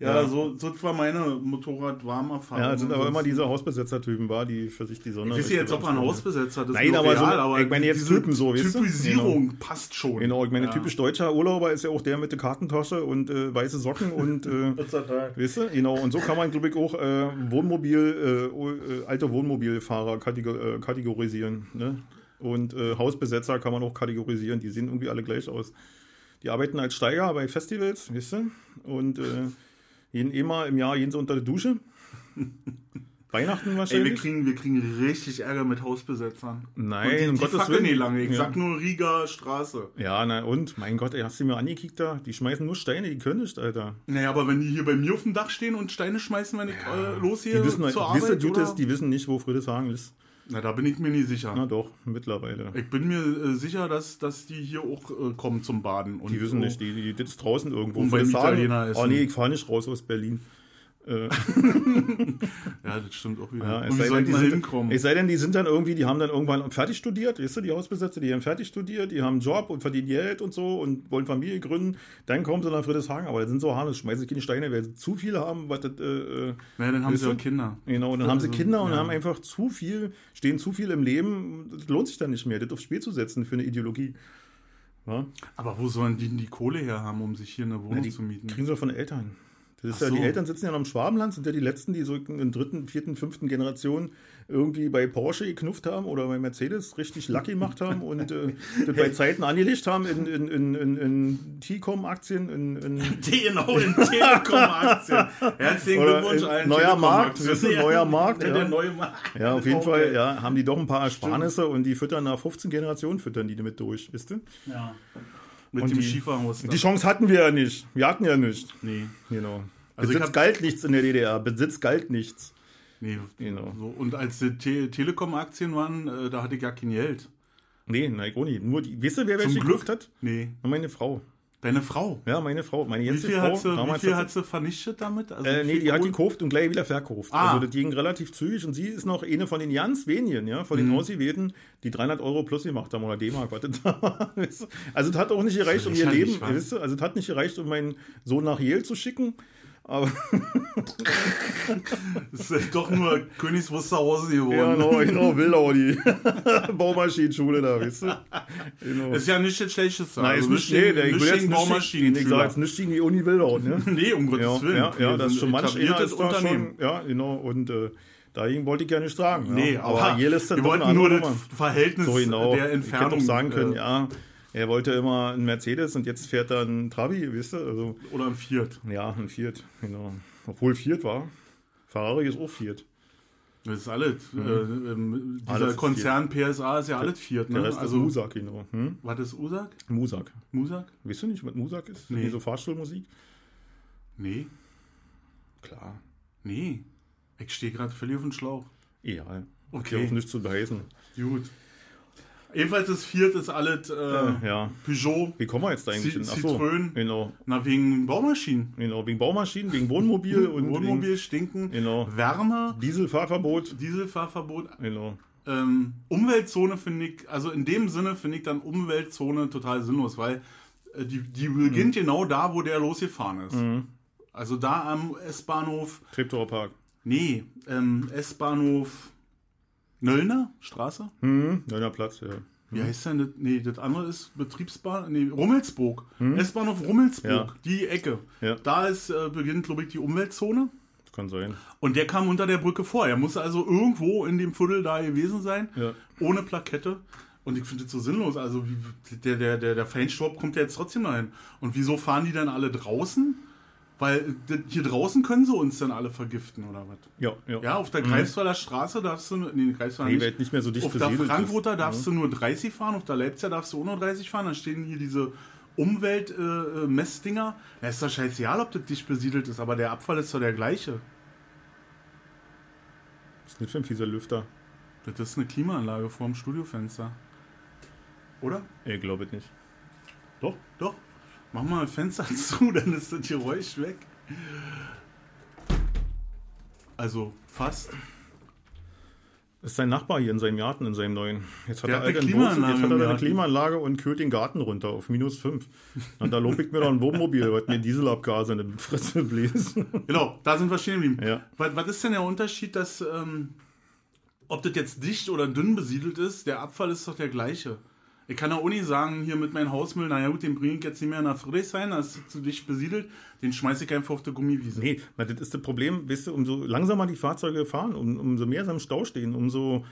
Ja, Ja. So, so war meine Motorrad-Warmerfahrung. ja es sind aber immer diese Hausbesetzer-Typen war, die für sich die Ich Sonderrechte weiß jetzt, ob er ein. Hausbesetzer das ist. Nein, aber so- real, ich meine jetzt Typen so, weißt? Typisierung passt schon. Genau, ich meine, Ja. typisch deutscher Urlauber ist ja auch der mit der Kartentasche und äh, weiße Socken und äh, weißt du, genau. Und so kann man, glaube ich, auch äh, Wohnmobil, äh, äh, alte Wohnmobilfahrer äh, kategorisieren. Ne? Und äh, Hausbesetzer kann man auch kategorisieren. Die sehen irgendwie alle gleich aus. Die arbeiten als Steiger bei Festivals, weißt du? Und äh, jeden immer im Jahr jeden so unter der Dusche. Weihnachten Ey, wir wahrscheinlich. kriegen, wir kriegen richtig Ärger mit Hausbesetzern. Nein, und die, um die Gottes Willen. nicht lange. Ich Ja. sag nur Riga Straße. ja, na und? Mein Gott, ey, hast du mir angekickt da? Die schmeißen nur Steine, die können nicht, Alter. Naja, aber wenn die hier bei mir auf dem Dach stehen und Steine schmeißen, wenn ich äh, losgehe Die wissen, zur wisse, Arbeit, Jutes, oder? die wissen nicht, wo Friedrichshagen ist. Na, da bin ich mir nicht sicher. Na doch, mittlerweile. Ich bin mir äh, sicher, dass, dass die hier auch äh, kommen zum Baden. Und Die wissen so. nicht, die, die sitzt draußen irgendwo. Und beim Italiener essen. Oh nee, ich fahre nicht raus aus Berlin. Äh, Ja, das stimmt auch wieder. ja, es sei, denn, die sind, es sei denn, die sind dann irgendwie, die haben dann irgendwann fertig studiert, weißt du, die Hausbesetzer, die haben fertig studiert, die haben einen Job und verdienen Geld und so und wollen Familie gründen, dann kommen sie nach Friedrichshagen, aber das sind so harmlos, schmeißen keine Steine, weil sie zu viel haben, was das, äh, äh, naja, dann haben sie auch Kinder. Genau, und dann haben sie Kinder und ja. haben einfach zu viel, stehen zu viel im Leben. Das lohnt sich dann nicht mehr, das aufs Spiel zu setzen für eine Ideologie. Ja? Aber wo sollen die denn die Kohle her haben, um sich hier eine Wohnung Na, zu mieten? kriegen sie von den Eltern. Das ist Ach ja, die so. Eltern sitzen ja noch im Schwabenland, sind ja die letzten, die so in der dritten, vierten, fünften Generation irgendwie bei Porsche geknufft haben oder bei Mercedes richtig lucky gemacht haben und äh, das bei Zeiten angelegt haben in, in, in, in, in T-Com-Aktien, in, in Genau, in Telekom-Aktien. Herzlichen Oder Glückwunsch allen neuer. Markt, wissen, neuer Markt, ja. der neue Markt. ja, auf jeden Okay. Fall, ja, haben die doch ein paar Ersparnisse und die füttern nach 15 Generationen, füttern die damit durch, wisst ihr? Ja. Mit Und dem die- Schieferhaus. Die Chance hatten wir ja nicht. Wir hatten ja nicht. Nee, Genau. Also Besitz galt nichts in der DDR. Besitz galt nichts. nee. Genau. So, und als die Te Telekom-Aktien waren, äh, da hatte ich gar kein Geld. Nee, nein, auch nicht. Nur die, wisst ihr, wer welche gekauft hat? Nee. Meine Frau. Deine Frau. Ja, meine Frau. Meine Wie viel, Frau. hat sie, wie viel hat sie vernichtet damit? Also Äh, nee, die hat gekauft und gleich wieder verkauft. Ah. Also das ging relativ zügig und sie ist noch eine von den ganz wenigen, ja, von den Mhm. Ausgewählten, die 300 Euro plus gemacht haben oder D-Mark, was das war. Also es hat auch nicht gereicht, um ihr Leben, weißt du? also es hat nicht gereicht, um meinen Sohn nach Yale zu schicken, aber Das ist doch nur Königs Wusterhausen geworden. ja, genau, genau, Wildau, die Baumaschinenschule da, weißt du? Genau. Ist ja nicht das Schlechteste. Nein, ist Also nicht, nee, der, ich will jetzt ich sage jetzt nicht gegen die Uni Wildau, ne? Nee, um Gottes Ja, Willen. ja, ja, das ist schon manch einer ist da schon, ja, genau, und äh, dagegen wollte ich ja nicht sagen. Ja. Nee, aber, Yale ist dann wir wollten nur das Nummer. Verhältnis So genau. der Ich Entfernung hätte auch sagen können, äh, ja, er wollte immer einen Mercedes und jetzt fährt er einen Trabi, weißt du? Also, Oder ein Fiat. ja, ein Fiat, genau. Obwohl Fiat war. Ferrari ist auch Fiat. Das ist alles. Äh, ähm, dieser Mhm. Alles Konzern PSA ist ja alles Fiat. Ne? Der Rest also, ist Musak, genau. Hm? Was ist Usak? Musak. Musak? Weißt du nicht, was Musak ist? Nee. So Fahrstuhlmusik? Nee. Klar. Nee. Ich stehe gerade völlig auf dem Schlauch. Ja, Okay. okay. auf nichts zu beheißen. Gut. Jedenfalls das Fiat ist alles äh, ja. Peugeot. Wie kommen wir jetzt eigentlich Ci- hin? Ach so, Citroën. Genau. Na, wegen Baumaschinen. Genau, wegen Baumaschinen, wegen Wohnmobil und Wohnmobil stinken. Genau. Wärme. wegen Dieselfahrverbot. Dieselfahrverbot. Genau. Ähm, Umweltzone finde ich, also in dem Sinne finde ich dann Umweltzone total sinnlos, weil äh, die, die beginnt genau da, wo der losgefahren ist. Also da am S-Bahnhof, Treptower Park. nee, ähm, S-Bahnhof Nöllner Straße? Hm, neuner Platz, ja. Wie heißt denn das? Nee, das andere ist Betriebsbahn, nee, Rummelsburg. S-Bahnhof Rummelsburg, Ja. die Ecke. Ja. Da ist, äh, beginnt, glaube ich, die Umweltzone. Das kann sein. Und der kam unter der Brücke vor. Er muss also irgendwo in dem Viertel da gewesen sein, Ja. ohne Plakette. Und ich finde das so sinnlos. Also wie, der, der, der, der Feinstaub kommt ja jetzt trotzdem dahin. Und wieso fahren die dann alle draußen? Weil äh, hier draußen können sie uns dann alle vergiften, oder was? Ja, ja. Ja, auf der Greifswalder Straße darfst du, nur- nee, Greifswalder Nee, nicht. nicht mehr so dicht auf der Frankfurter ist. darfst du nur 30 fahren, auf der Leipziger darfst du auch nur 30 fahren. Dann stehen hier diese Umweltmessdinger. Äh, Messdinger. Da ist doch scheißegal, ob das dicht besiedelt ist, aber der Abfall ist doch der gleiche. Das ist nicht für ein fieser Lüfter. Das ist eine Klimaanlage vorm Studiofenster. Oder? Ich glaube nicht. Doch? Doch. Mach mal ein Fenster zu, dann ist das Geräusch weg. Also fast. Das ist sein Nachbar hier in seinem Garten, in seinem neuen. Jetzt hat Der er hat eine Wurzel- jetzt hat er eine. Klimaanlage und kühlt den Garten runter auf minus 5. Und da lob ich mir doch ein Wohnmobil, was mir Dieselabgase in die Fresse bläst. Genau, da sind wir stehen geblieben. Ja. Was, was ist denn der Unterschied, dass, ähm, ob das jetzt dicht oder dünn besiedelt ist, der Abfall ist doch der gleiche. Ich kann auch nicht sagen, hier mit meinem Hausmüll, naja gut, den bringe ich jetzt nicht mehr nach Friedrichshain, das ist zu dicht besiedelt, den schmeiße ich einfach auf die Gummiwiese. Nee, das ist das Problem, weißt du, umso langsamer die Fahrzeuge fahren, um, umso mehr sie im Stau stehen, umso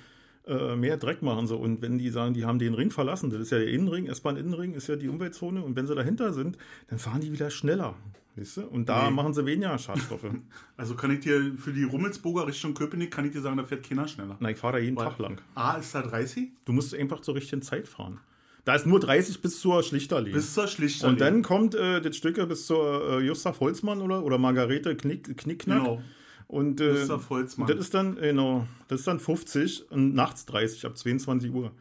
äh, mehr Dreck machen sie. Und wenn die sagen, die haben den Ring verlassen, das ist ja der Innenring, S-Bahn-Innenring ist ja die Umweltzone, und wenn sie dahinter sind, dann fahren die wieder schneller. Weißt du? Und da Nee. machen sie weniger Schadstoffe. Also kann ich dir für die Rummelsburger Richtung Köpenick, kann ich dir sagen, da fährt keiner schneller. Na, ich fahre da jeden Weil- Tag lang. A ist da 30 Du musst einfach zur richtigen Zeit fahren. Da ist nur 30 bis zur Schlichterallee. bis zur Schlichter. und dann kommt äh, das Stück bis zur äh, Gustav Holzmann oder, oder Margarete Knick, Knickknack. Genau. Und äh, Gustav Holzmann. das ist dann, genau, das ist dann 50 und nachts 30 ab 22 Uhr.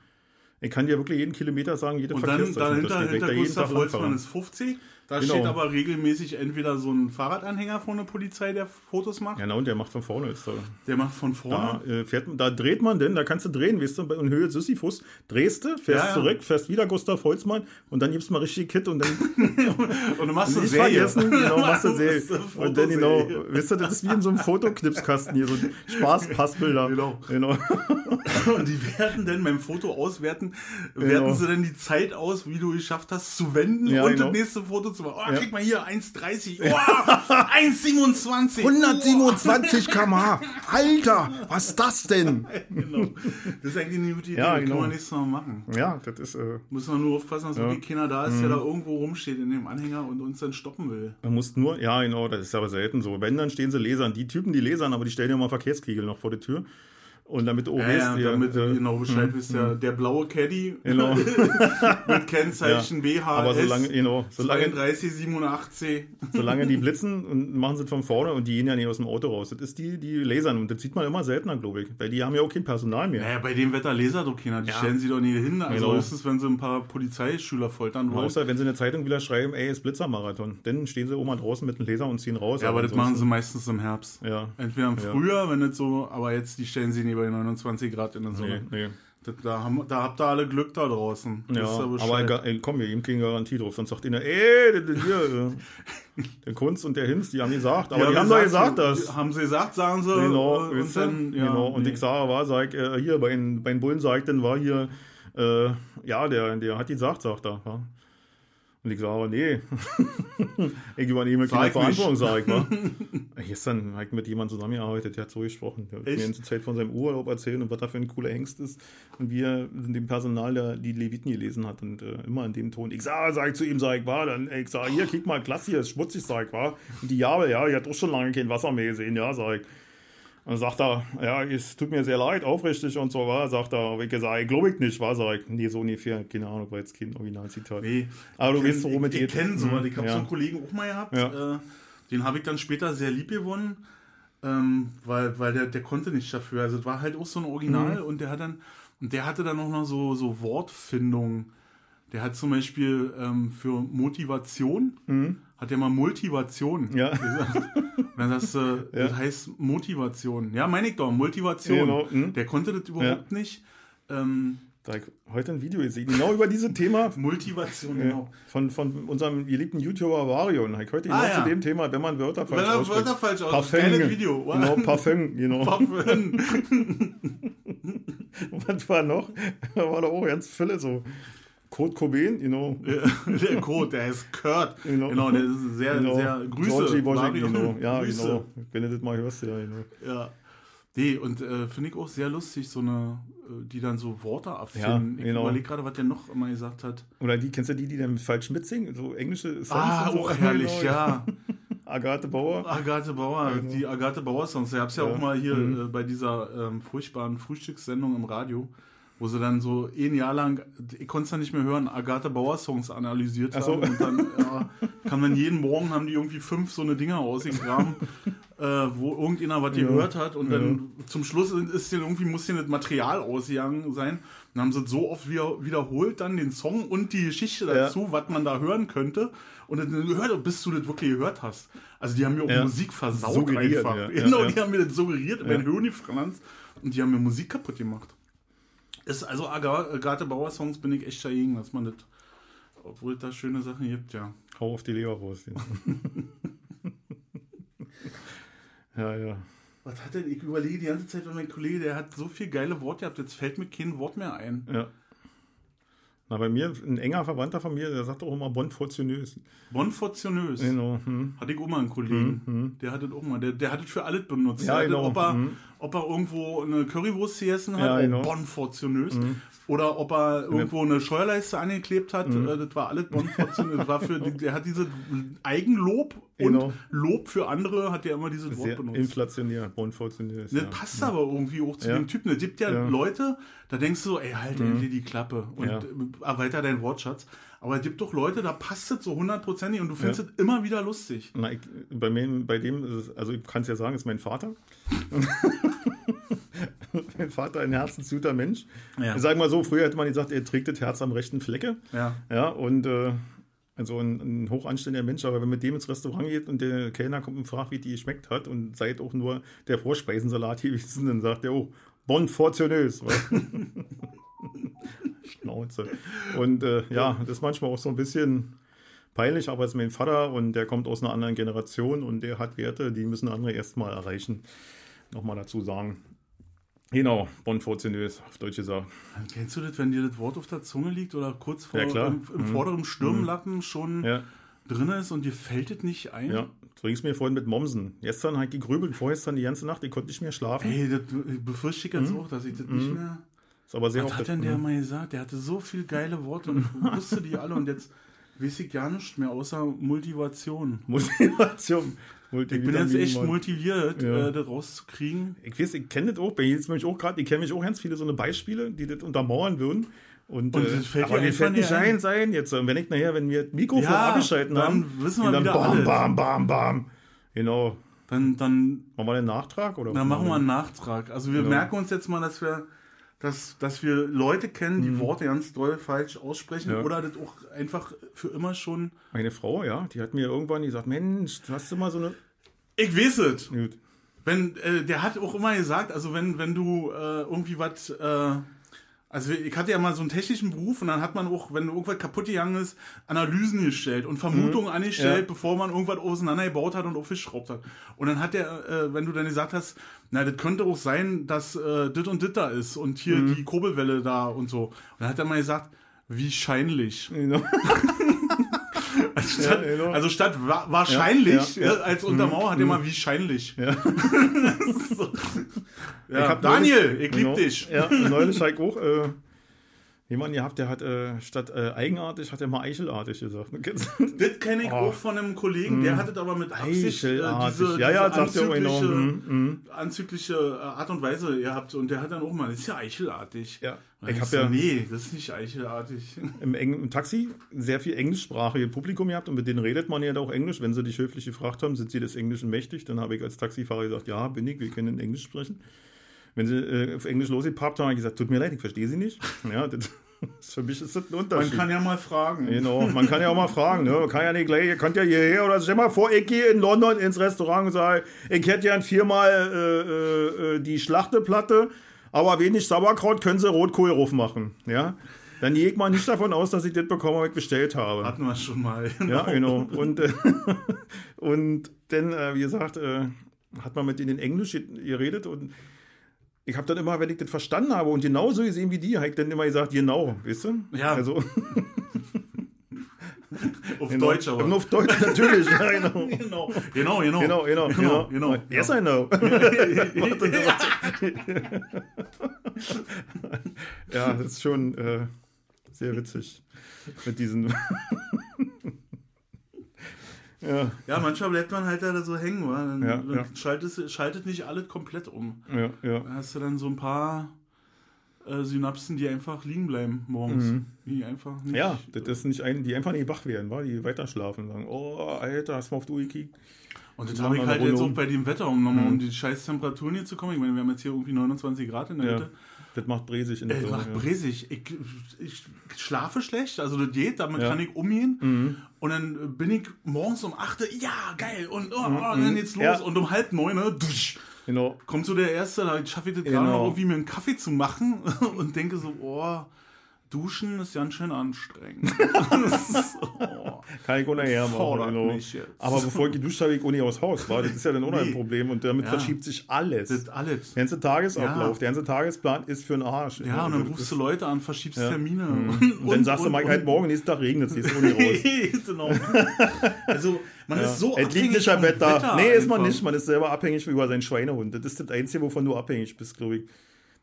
Ich kann dir wirklich jeden Kilometer sagen, jede Und dann dahinter, hinter Gustav Holzmann ist 50. Da Genau. steht aber regelmäßig entweder so ein Fahrradanhänger von der Polizei, der Fotos macht. Ja, na, und der macht von vorne. Ist da, Der macht von da, vorne. äh, fährt, da dreht man denn, da kannst du drehen, weißt du, in Höhe Sisyphus, drehst du, fährst Ja, ja. zurück, fährst wieder Gustav Holzmann und dann gibst du mal richtig Kit und dann Und du machst eine Serie. vergessen, genau, machst du Du Serie. eine Und dann genau, Fotoserie. weißt du, das ist wie in so einem Fotoknipskasten hier, so Spaßpassbilder. Genau. genau. Und die werten dann beim Foto auswerten, werten sie dann die Zeit aus, wie du geschafft hast zu wenden Ja, und genau. das nächste Foto zu machen. Oh, Ja. krieg mal hier 1,30. Oh, 1,27. 127 km/h. Alter, was ist das denn? Genau. Das ist eigentlich eine gute Idee. Ja, genau. können wir nächstes Mal machen. Ja, das ist, äh, Müssen wir nur aufpassen, dass Ja. Mhm. wirklich keiner da ist, der da irgendwo rumsteht in dem Anhänger und uns dann stoppen will. man muss nur, ja, genau, das ist aber selten so. Wenn, dann stehen sie Lesern. Die Typen, die lesern, aber die stellen ja mal Verkehrskegel noch vor die Tür. Und damit du auch Ja, ja, damit äh, ihr genau Bescheid wisst, ja, der blaue Caddy Genau. mit Kennzeichen BHS Aber solange, genau, solange, 3287. solange die blitzen und machen sie von vorne und die gehen ja nicht aus dem Auto raus. Das ist die, die lasern. Und das sieht man immer seltener, glaube ich. Weil die haben ja auch kein Personal mehr. Naja, bei dem Wetter laser doch keiner. Die Ja. stellen sie doch nie hin. Also Genau. höchstens, wenn sie ein paar Polizeischüler foltern wollen. Außer wenn sie in der Zeitung wieder schreiben, ey, ist Blitzermarathon. Dann stehen sie oben draußen mit dem Laser und ziehen raus. Ja, aber das machen sie meistens im Herbst. Ja. Entweder im Ja. Frühjahr, wenn es so, aber jetzt, die stellen sie nie bei 29 Grad in der Nee, Sonne. nee. Das, da, haben, da habt ihr alle Glück da draußen. Ja, ihr aber ey, komm, wir geben keine Garantie drauf. Sonst sagt einer, ey, das hier, äh, der Kunst und der Hinz, die haben gesagt, aber Ja, die haben doch sagt gesagt, so? dass. Haben sie gesagt, sagen sie. Genau, äh, und dann, ja, genau. Und nee. ich sage, war, sag, äh, hier, bei den, bei den Bullen sagt, dann war hier, äh, ja, der, der hat die gesagt, sagt er. Ja. Und ich sage, nee, ich übernehme Sag keine ich Verantwortung, sage ich mal. Gestern habe ich mit jemandem zusammengearbeitet, der hat so gesprochen. Der hat mir die ganze Zeit von seinem Urlaub erzählt und was da für ein cooler Hengst ist. Und er in dem Personal der, die Leviten gelesen hat und äh, immer in dem Ton. Ich sage, sag ich zu ihm, sag ich, war, dann, ich sage, hier, kick mal, klasse, hier ist schmutzig, sag ich, war. Und die Jahre, ja, ich hat auch schon lange kein Wasser mehr gesehen, ja, sag ich. Und dann sagt er, ja, es tut mir sehr leid, aufrichtig und so, war, sagt er, ich gesagt, ich glaube ich nicht, war, sag ich, nee, so ungefähr, keine Ahnung, war jetzt kein Originalzitat. Nee. Aber du weißt, worum es ich, geht. Ich kenne so, Mhm, ich habe ja. so einen Kollegen auch mal gehabt. Ja. Äh, den habe ich dann später sehr lieb gewonnen, ähm, weil, weil der, der konnte nicht dafür. Also es war halt auch so ein Original Mhm. und der hat dann, und der hatte dann auch noch so, so Wortfindung. Der hat zum Beispiel ähm, für Motivation, hat der mal Multivation Mhm. Ja. gesagt. Und dann sagst du, das heißt Motivation. Ja, meine ich doch, Motivation. Genau, hm. Der konnte das überhaupt nicht. Ähm, Da ich heute ein Video gesehen, genau über dieses Thema Multivation, Ja, genau. Von, von unserem geliebten YouTuber Varion. Ich heute Ah, genau ja. zu dem Thema, wenn man Wörter falsch Wenn er ausspricht. Wörter falsch aus, Parfum. Video. Genau, Parfum, genau. Parfüm. Was war noch? Da war da auch ganz viele so. Kurt Cobain, genau. der Code, der heißt Kurt. Genau. Genau, der ist sehr, genau. sehr Grüße. Wojcik, Marion. genau. Ja, Grüße. genau. Wenn du das mal hörst, ja, genau. Ja. Nee, und äh, finde ich auch sehr lustig, so eine, äh, die dann so Worte erfinden. Ja, ich genau. überlege gerade, was der noch immer gesagt hat. Oder die, kennst du die, die dann falsch mitsingen? So englische Songs Ah, und so. auch herrlich, Genau, ja. Agathe Bauer. Agathe Bauer, die Agathe Bauer Songs. Ich hab's ja, Ja. auch mal hier Mhm. äh, bei dieser ähm, furchtbaren Frühstückssendung im Radio, wo sie dann so ein Jahr lang, ich konnte es ja nicht mehr hören, Agathe Bauer Songs analysiert Ach so. haben. Und dann ja, kam dann jeden Morgen, haben die irgendwie fünf so eine Dinger ausgegraben. äh, wo irgendjemand was Ja. gehört hat und dann zum Schluss ist dann irgendwie, muss ja das Material ausgegangen sein. Dann haben sie so oft wieder, wiederholt, dann den Song und die Geschichte dazu, was man da hören könnte. Und dann gehört, bis du das wirklich gehört hast. Also die haben mir auch Ja. Musik versaut Suggeriert, einfach. ja, ja, genau, ja. die haben mir das suggeriert in mein Hirn gefranst und die haben mir Musik kaputt gemacht. Ist also Aga- gerade Bauer-Songs bin ich echt dagegen, dass man das, obwohl es da schöne Sachen gibt, ja. Hau auf die Leberwurst. Ja. ja. Was hat denn, ich überlege die ganze Zeit, weil mein Kollege, der hat so viel geile Worte gehabt, jetzt fällt mir kein Wort mehr ein. ja. Na, bei mir, ein enger Verwandter von mir, der sagt auch immer Bonfortunös. Bonfortunös. Genau. Hm. Hatte ich auch mal einen Kollegen, der hat das auch mal, der, der hat das für alles benutzt. Ja, genau. ob, er, Mhm. ob er irgendwo eine Currywurst gegessen hat, Ja, oh, genau. bonfortunös. Oder ob er irgendwo eine Steuerleiste angeklebt hat, Mhm. äh, das war alles bonfortunös. das war für, die- der hat dieses Eigenlob Genau. und Lob für andere, hat der immer dieses Wort Sehr benutzt. inflationär, Bonfortunös. Das Ja. passt aber irgendwie auch zu Ja. dem Typen. Es gibt ja, Ja. Leute, da denkst du so, ey, halt endlich die Klappe und Ja. äh, erweiter deinen Wortschatz. Aber es gibt doch Leute, da passt es so hundertprozentig und du findest es immer wieder lustig. Na, ich, bei, mir, bei dem, ist es, also ich kann es ja sagen, ist mein Vater. mein Vater ein herzensguter Mensch. Ja. Ich sag mal so, früher hätte man gesagt, er trägt das Herz am rechten Flecke. Ja. Ja, und äh, also ein, ein hochanständiger Mensch, aber wenn man mit dem ins Restaurant geht und der Kellner kommt und fragt, wie die geschmeckt hat und seid auch nur der Vorspeisensalat gewesen, dann sagt er, oh, bon fortunös. Schnauze. Und äh, ja, das ist manchmal auch so ein bisschen peinlich, aber es ist mein Vater und der kommt aus einer anderen Generation und der hat Werte, die müssen andere erstmal erreichen. Nochmal dazu sagen. Genau, bon fortunös, auf Deutsch gesagt. Kennst du das, wenn dir das Wort auf der Zunge liegt oder kurz vor Ja, im, im vorderen Stirnlappen schon Ja, drin ist und dir fällt es nicht ein? ja. So ging es mir vorhin mit Momsen. Gestern habe ich gegrübelt, vorgestern die ganze Nacht, ich konnte nicht mehr schlafen. Ey, das befürchte ich jetzt auch, dass ich das nicht mehr. Ist aber sehr Was hat denn der mal gesagt? Der hatte so viele geile Worte und wusste die alle und jetzt weiß ich gar nichts mehr außer Motivation. Motivation. Ich bin jetzt echt Mann. motiviert, Ja. äh, das rauszukriegen. Ich weiß, ich kenne das auch, bei jetzt nämlich auch gerade, ich kenne mich auch ganz viele so eine Beispiele, die das untermauern würden. Und, Und äh, das fällt aber mir fällt nicht ein. ein sein jetzt. Und wenn ich nachher, wenn wir das Mikrofon Ja, abgeschalten dann haben, wissen wir dann wieder bam, alles. bam, bam, bam. Genau. Dann, dann, Machen wir den Nachtrag? Oder dann machen wir einen Nachtrag. Also wir Genau. merken uns jetzt mal, dass wir, dass, dass wir Leute kennen, die Worte ganz doll falsch aussprechen Mhm. Ja. oder das auch einfach für immer schon. Meine Frau, ja, die hat mir irgendwann gesagt, Mensch, du hast immer so eine... Ich weiß es. Gut. Wenn, äh, der hat auch immer gesagt, also wenn, wenn du äh, irgendwie was, äh, also ich hatte ja mal so einen technischen Beruf und dann hat man auch, wenn irgendwas kaputt gegangen ist, Analysen gestellt und Vermutungen angestellt, Ja. bevor man irgendwas auseinandergebaut hat und aufgeschraubt hat. Und dann hat der, äh, wenn du dann gesagt hast, na, das könnte auch sein, dass äh, dit und dit da ist und hier die Kurbelwelle da und so. Und dann hat er mal gesagt, wie scheinlich. Genau. Also statt, Ja, also statt wa wahrscheinlich Ja, als Untermauer hat er mal wie scheinlich. Ja. so. Ich Daniel, ich lieb genau. dich. Ja, neulich habe ich auch äh, jemanden gehabt, der hat äh, statt äh, eigenartig, hat er mal eichelartig gesagt. Das kenne ich Oh. auch von einem Kollegen, der hat es aber mit Absicht äh, Eichelartig. diese, ja, ja, diese anzügliche, Mhm, mhm. anzügliche äh, Art und Weise gehabt. Und der hat dann auch mal, das ist ja eichelartig. Ja, ich ich hab so, ja- nee, das ist nicht eichelartig. Im, Eng im Taxi sehr viel englischsprachige Publikum gehabt und mit denen redet man ja auch Englisch. Wenn sie dich höflich gefragt haben, sind sie des Englischen mächtig, dann habe ich als Taxifahrer gesagt, ja, bin ich, wir können Englisch sprechen. Wenn sie äh, auf Englisch losgepappt haben, habe ich gesagt, tut mir leid, ich verstehe sie nicht. Ja, das, für mich ist das ein Man Unterschied. kann ja mal fragen. Genau, man kann ja auch mal fragen, ne? Man kann ja nicht gleich, ihr könnt ja hierher oder stell mal vor, ich gehe in London ins Restaurant und sage, ich hätte gern viermal äh, äh, äh, die Schlachteplatte, aber wenig Sauerkraut, können Sie Rotkohl drauf machen, ja? Dann gehe ich mal nicht davon aus, dass ich das bekomme, was ich bestellt habe. Hatten wir schon mal. Ja, genau. Und, äh, und dann, äh, wie gesagt, äh, hat man mit denen in Englisch geredet und ich habe dann immer, wenn ich das verstanden habe und genauso gesehen wie die, habe ich dann immer gesagt, genau, weißt du? Ja. Also, Auf genau. Deutsch aber. Und auf Deutsch natürlich, ja, genau. Genau, genau, genau. Genau, genau, genau. genau. Yes, I know. ja, das ist schon äh, sehr witzig mit diesen. Ja, Ja, manchmal bleibt man halt da so hängen, wa? dann, Ja, dann ja. Schaltet, schaltet nicht alles komplett um. ja, ja. Da hast du dann so ein paar äh, Synapsen, die einfach liegen bleiben morgens. Die einfach nicht, Mhm. Ja, das ist nicht ein, die einfach nicht wach werden, war, die weiter schlafen und sagen, oh, Alter, hast du mal auf die Uhr gekickt? Und das habe ich halt jetzt auch bei dem Wetter, um nochmal Mhm. um die scheiß Temperaturen hier zu kommen. Ich meine, wir haben jetzt hier irgendwie 29 Grad in der Ja. Hütte. Das macht bresig in der Ey, Sonne, macht ja. bresig. Ich, ich schlafe schlecht, also das geht, damit Ja. kann ich umgehen. Mhm. Und dann bin ich morgens um 8 Uhr, ja, geil, und, oh, oh, und dann geht's los. Ja. Und um halb neun, ne, dusch, Genau. kommt so der Erste, da schaffe ich das gerade Genau. noch irgendwie mir einen Kaffee zu machen und denke so, oh, duschen ist ganz schön anstrengend. Ist, oh. Kann ich auch nachher machen. Genau. Aber bevor ich geduscht habe, ich nicht aus Haus. War. Das ist ja dann auch noch ein Nee. Problem. Und damit Ja. verschiebt sich alles. Das alles. Der ganze Tagesablauf, Ja. der ganze Tagesplan ist für den Arsch. Ja, und dann rufst du Leute an, verschiebst Ja. Termine. ist- Und, dann sagst du, Mike, halt morgen, nächsten Tag regnet es, gehst du raus. genau. Also, man ist so Es liegt abhängig nicht am vom Wetter. Nee, ist man einfach. nicht. Man ist selber abhängig über seinen Schweinehund. Das ist das Einzige, wovon du abhängig bist, glaube ich.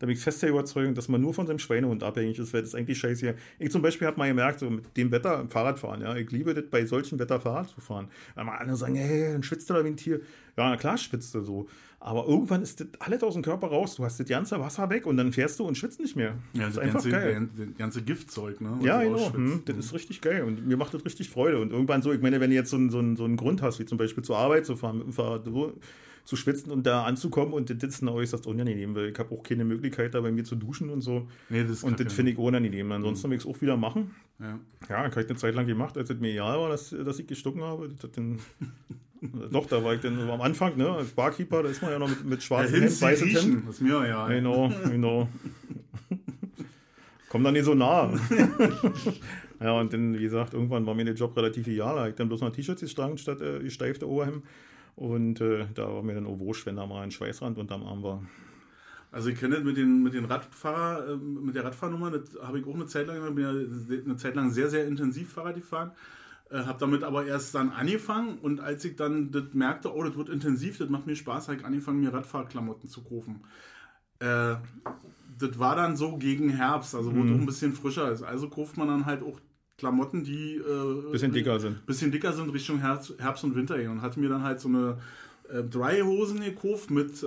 Da bin ich fest der Überzeugung, dass man nur von seinem Schweinehund abhängig ist, weil das ist eigentlich scheiße hier. Ich zum Beispiel habe mal gemerkt, so mit dem Wetter Fahrrad fahren, ja, ich liebe das bei solchen Wetter Fahrrad zu fahren. Weil mal andere sagen, hey, dann schwitzt du da wie ein Tier. Ja, na klar schwitzt du so. Aber irgendwann ist das alles aus dem Körper raus. Du hast das ganze Wasser weg und dann fährst du und schwitzt nicht mehr. Ja, das das ist ganze, geil. das ganze Giftzeug, ne? was Ja, du genau. Hm, das ist richtig geil und mir macht das richtig Freude. Und irgendwann so, ich meine, wenn du jetzt so, einen- so, so einen Grund hast, wie zum Beispiel zur Arbeit zu fahren, mit dem Fahrrad so, zu schwitzen und da anzukommen und das ist dann äußerst unangenehm, weil ich habe auch keine Möglichkeit, da bei mir zu duschen und so. Nee, das Und das finde ich unangenehm. Ansonsten will ich es auch wieder machen. Ja. Ja, habe ich eine Zeit lang gemacht, als es mir egal war, dass, dass ich gestucken habe. Das dann, doch, da war ich dann so am Anfang, ne, als Barkeeper, da ist man ja noch mit, mit Ja, Hinz, weißem Hemd. riechen, ist mir ja. Genau, genau. Komm da nicht so nah. ja, und dann, wie gesagt, irgendwann war mir der Job relativ egal. Ich dann bloß noch T-Shirts getragen statt äh, gesteifte Oberhemd. Und äh, da war mir dann auch wurscht, wenn da mal ein Schweißrand unterm Arm war. Also ich kenne das mit den, mit den Radfahrer, ähm, mit der Radfahrnummer, das habe ich auch eine Zeit lang, bin ja eine Zeit lang sehr, sehr intensiv Fahrrad gefahren. Äh, habe damit aber erst dann angefangen und als ich dann das merkte, oh, das wird intensiv, das macht mir Spaß, habe ich angefangen, mir Radfahrklamotten zu kaufen. Äh, das war dann so gegen Herbst, also wo es auch ein bisschen frischer ist. Also kauft man dann halt auch Klamotten, die äh, Bisschen dicker sind. bisschen dicker sind Richtung Herbst, Herbst und Winter gehen und hatte mir dann halt so eine äh, Dry-Hosen gekauft mit äh,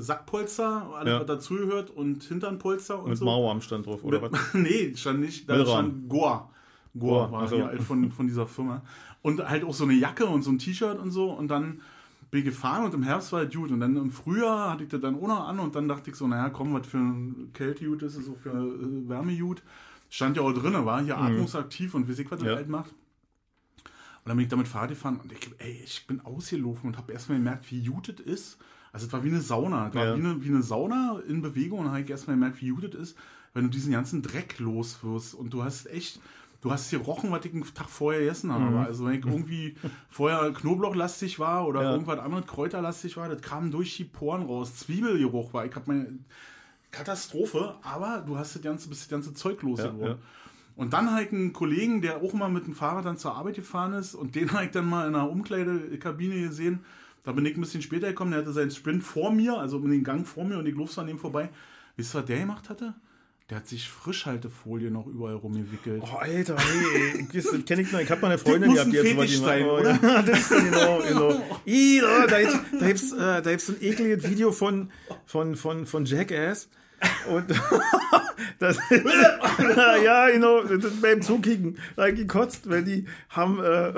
Sackpolster, alles Ja. was dazugehört und Hinternpolster und Mit so. Mauer am Stand drauf, oder Mit- was? nee, stand nicht, da Milram. stand Goa. Goa Goa, war ach so. hier halt von, von dieser Firma. Und halt auch so eine Jacke und so ein T-Shirt und so und dann bin ich gefahren und im Herbst war es gut und dann im Frühjahr hatte ich das dann auch noch an und dann dachte ich so, naja, komm, was für ein Kälte-Gut ist es, auch für äh, Wärme-Gut. Stand ja auch drin, war hier atmungsaktiv und wie ich was Mhm. Ja. halt macht. Und dann bin ich damit Fahrrad gefahren und ich, ey, ich bin ausgelaufen und habe erstmal gemerkt, wie gut es ist. Also es war wie eine Sauna. Es war Ja. wie, eine, wie eine Sauna in Bewegung und dann habe ich erstmal gemerkt, wie gut es ist, wenn du diesen ganzen Dreck los wirst. Und du hast echt, du hast gerochen, was ich einen Tag vorher gegessen habe. Mhm. Also wenn ich irgendwie vorher Knoblauchlastig war oder Ja. irgendwas anderes Kräuterlastig war, das kam durch die Poren raus. Zwiebelgeruch war. Ich habe meine Katastrophe, aber du hast das ganze, bist das ganze Zeug losgeworden. ja. Und dann habe ich einen Kollegen, der auch mal mit dem Fahrrad dann zur Arbeit gefahren ist und den habe ich dann mal in einer Umkleidekabine gesehen. Da bin ich ein bisschen später gekommen, der hatte seinen Sprint vor mir, also in den Gang vor mir und ich lief an dem vorbei. Wisst ihr, was der gemacht hatte? Der hat sich Frischhaltefolie noch überall rumgewickelt. Oh, Alter, hey, das kenne ich noch. Ich habe mal eine Freundin gehabt, die jetzt mal die Fetisch sein, oh, oder? Das ist genau, genau. Ih, da, gibt's- da gibt's äh, da gibt's so ein ekliges Video von, von, von, von Jackass. Und das, ja, genau, das ist beim Zukicken da hab ich gekotzt, weil die haben äh,